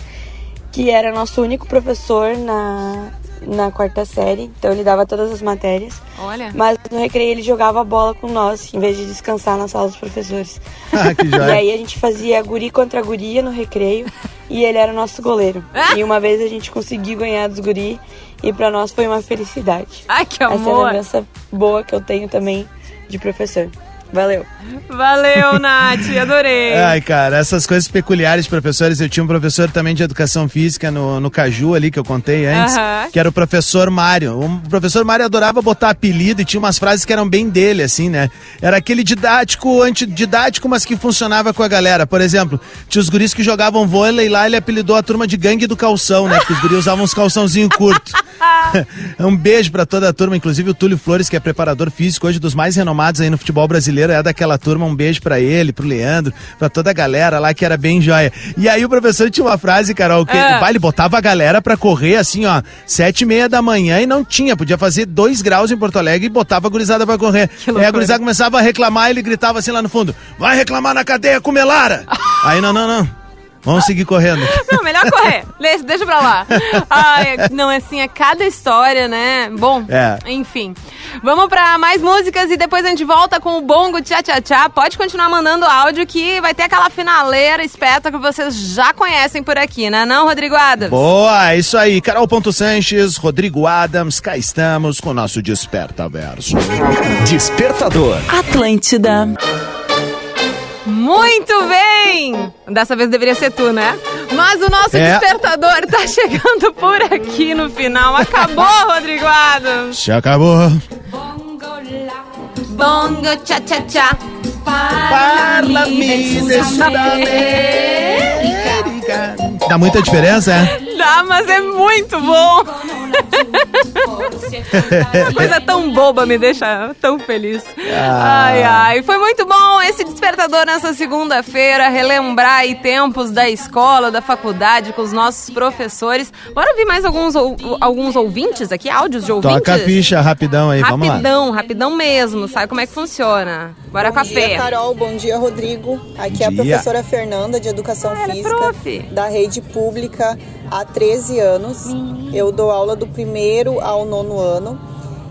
que era nosso único professor na, na quarta série. Então ele dava todas as matérias. Olha. Mas no recreio ele jogava bola com nós, em vez de descansar na sala dos professores. Ah, que E joia. aí a gente fazia guri contra guria no recreio e ele era o nosso goleiro. E uma vez a gente conseguiu ganhar dos guri e pra nós foi uma felicidade. Ai, que Essa é a amor. lembrança boa que eu tenho também de professor. Valeu. Valeu, Nath, adorei. Ai, cara, essas coisas peculiares de professores. Eu tinha um professor também de educação física no, no Caju ali, que eu contei antes, Aham. que era o professor Mário. O professor Mário adorava botar apelido e tinha umas frases que eram bem dele, assim, né? Era aquele didático, antididático, mas que funcionava com a galera. Por exemplo, tinha os guris que jogavam vôlei lá, ele apelidou a turma de gangue do calção, né? Porque os guris usavam uns calçãozinho curto. um beijo pra toda a turma, inclusive o Túlio Flores, que é preparador físico, hoje dos mais renomados aí no futebol brasileiro, é daquela turma. Um beijo pra ele, pro Leandro, pra toda a galera lá que era bem joia. E aí o professor tinha uma frase, Carol, que vai, ele botava a galera pra correr assim, ó, sete e meia da manhã e não tinha, podia fazer dois graus em Porto Alegre e botava a gurizada pra correr. Aí a gurizada começava a reclamar e ele gritava assim lá no fundo: vai reclamar na cadeia com Melara! aí não, não, não. Vamos seguir correndo. Não, melhor correr. Deixa, deixa pra lá. Ai, não, assim, é cada história, né? Bom, É. enfim. Vamos pra mais músicas e depois a gente volta com o Bongo Tchá Tchá Tchá. Pode continuar mandando áudio que vai ter aquela finaleira espeta que vocês já conhecem por aqui, né? Não, Rodrigo Adams? Boa, é isso aí. Carol Ponto Sanches, Rodrigo Adams, cá estamos com o nosso Desperta Verso. Despertador. Atlântida. Muito bem! Dessa vez deveria ser tu, né? Mas o nosso É. despertador tá chegando por aqui no final. Acabou, Rodrigo Adams! Se acabou. Bongo Tchá Tchá. Parla-me de Sudamérica. Dá muita diferença, é? Dá, mas é muito bom! Uma coisa tão boba me deixa tão feliz. Ah. Ai, ai. Foi muito bom esse despertador nessa segunda-feira, relembrar aí tempos da escola, da faculdade, com os nossos professores. Bora ouvir mais alguns, ou- alguns ouvintes aqui, áudios de ouvintes? Toca a ficha rapidão aí, vamos lá. Rapidão, rapidão mesmo, sabe como é que funciona. Bora com a Bom dia, Fê. Carol. Bom dia, Rodrigo. Aqui é a dia. professora Fernanda de Educação Física da Rede Pública há 13 anos. Eu dou aula do primeiro ao nono ano.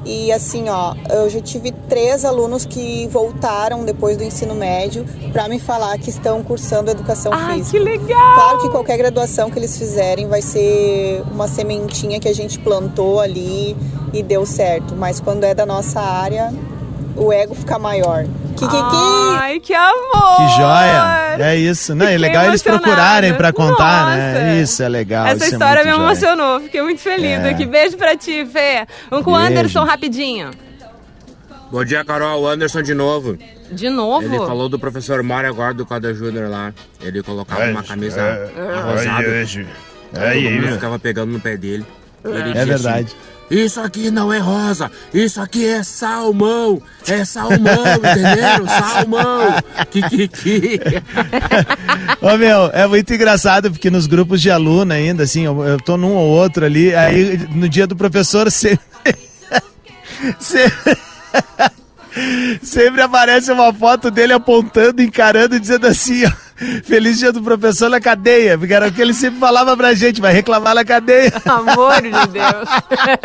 E assim, ó, eu já tive três alunos que voltaram depois do ensino médio para me falar que estão cursando educação Ai, física. que legal! Claro que qualquer graduação que eles fizerem vai ser uma sementinha que a gente plantou ali e deu certo. Mas quando é da nossa área, o ego fica maior. Kikiki! Ai, que amor! Que joia! É isso. Não, é legal eles procurarem pra contar, Nossa. né? Isso é legal. Essa isso é história me muito joia. emocionou, fiquei muito feliz É. aqui. Beijo pra ti, Fê. Vamos com o. Anderson rapidinho. Bom dia, Carol. Anderson de novo. De novo? Ele falou do professor Mário agora do Calda Júnior lá. Ele colocava É, uma camisa é, arrosada. é, é, Aí todo é, mundo é. ficava pegando no pé dele. Ele É verdade. assim, isso aqui não é rosa, isso aqui é salmão, é salmão, entenderam? Salmão, kikiki. Ô meu, é muito engraçado porque nos grupos de aluno ainda, assim, eu, eu tô num ou outro ali, aí no dia do professor sempre. sempre, aparece uma foto dele apontando, encarando, dizendo assim, ó. Feliz dia do professor na cadeia, porque era o que ele sempre falava pra gente, vai reclamar na cadeia. Amor de Deus.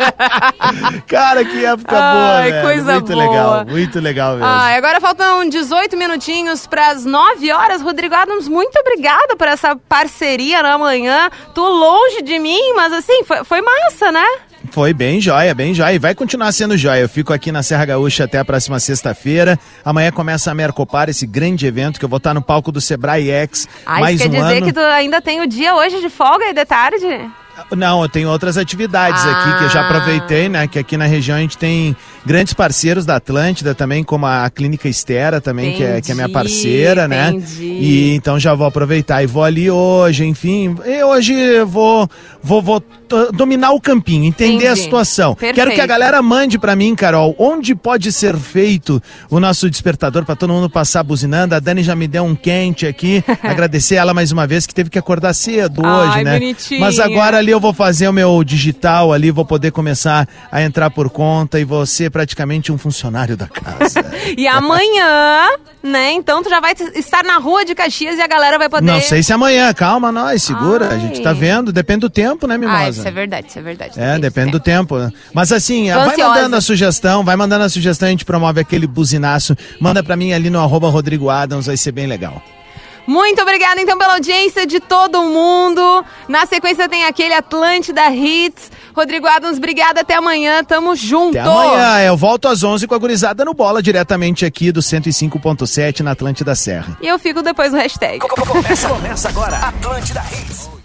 Cara, que época boa, Ai, velho. coisa Muito boa. legal, muito legal mesmo. Ah, agora faltam 18 minutinhos para as 9 horas. Rodrigo Adams, muito obrigada por essa parceria na manhã. Tô longe de mim, mas assim, foi, foi massa, né? Foi bem joia, bem joia. E vai continuar sendo joia. Eu fico aqui na Serra Gaúcha até a próxima sexta-feira. Amanhã começa a Mercopar, esse grande evento que eu vou estar no palco do Sebrae X. Ah, mais isso quer um dizer ano. que tu ainda tem o dia hoje de folga e de tarde? Não, eu tenho outras atividades aqui que eu já Ah. aproveitei, né? Que aqui na região a gente tem grandes parceiros da Atlântida também, como a Clínica Estera também, que é, que é minha Entendi, parceira, né? entendi. E então já vou aproveitar e vou ali hoje, enfim. E hoje eu vou, vou, vou dominar o campinho, entender a Entendi. situação. Quero que a Perfeito. galera mande pra mim, Carol, onde pode ser feito o nosso despertador pra todo mundo passar buzinando. A Dani já me deu um quente aqui. Agradecer ela mais uma vez que teve que acordar cedo Ai, hoje, né? bonitinha. Mas agora ali eu vou fazer o meu digital ali, vou poder começar a entrar por conta e ser praticamente um funcionário da casa. E amanhã, né? Então tu já vai estar na rua de Caxias e a galera vai poder. Não sei se amanhã, calma nós, segura, a gente tá vendo, depende do tempo, né, Mimosa? Ah, isso é verdade, isso é verdade. É, depende do tempo. né? Mas assim, vai mandando a sugestão, vai mandando a sugestão, a gente promove aquele buzinaço. Manda pra mim ali no arroba Rodrigo Adams, vai ser bem legal. Muito obrigada, então, pela audiência de todo mundo. Na sequência tem aquele Atlântida Hits. Rodrigo Adams, obrigada. Até amanhã. Tamo junto. Até amanhã, eu volto às 11 com a gurizada no bola, diretamente aqui do 105.7 na Atlântida Serra. E eu fico depois no hashtag. Começa, começa agora, Atlântida Hits.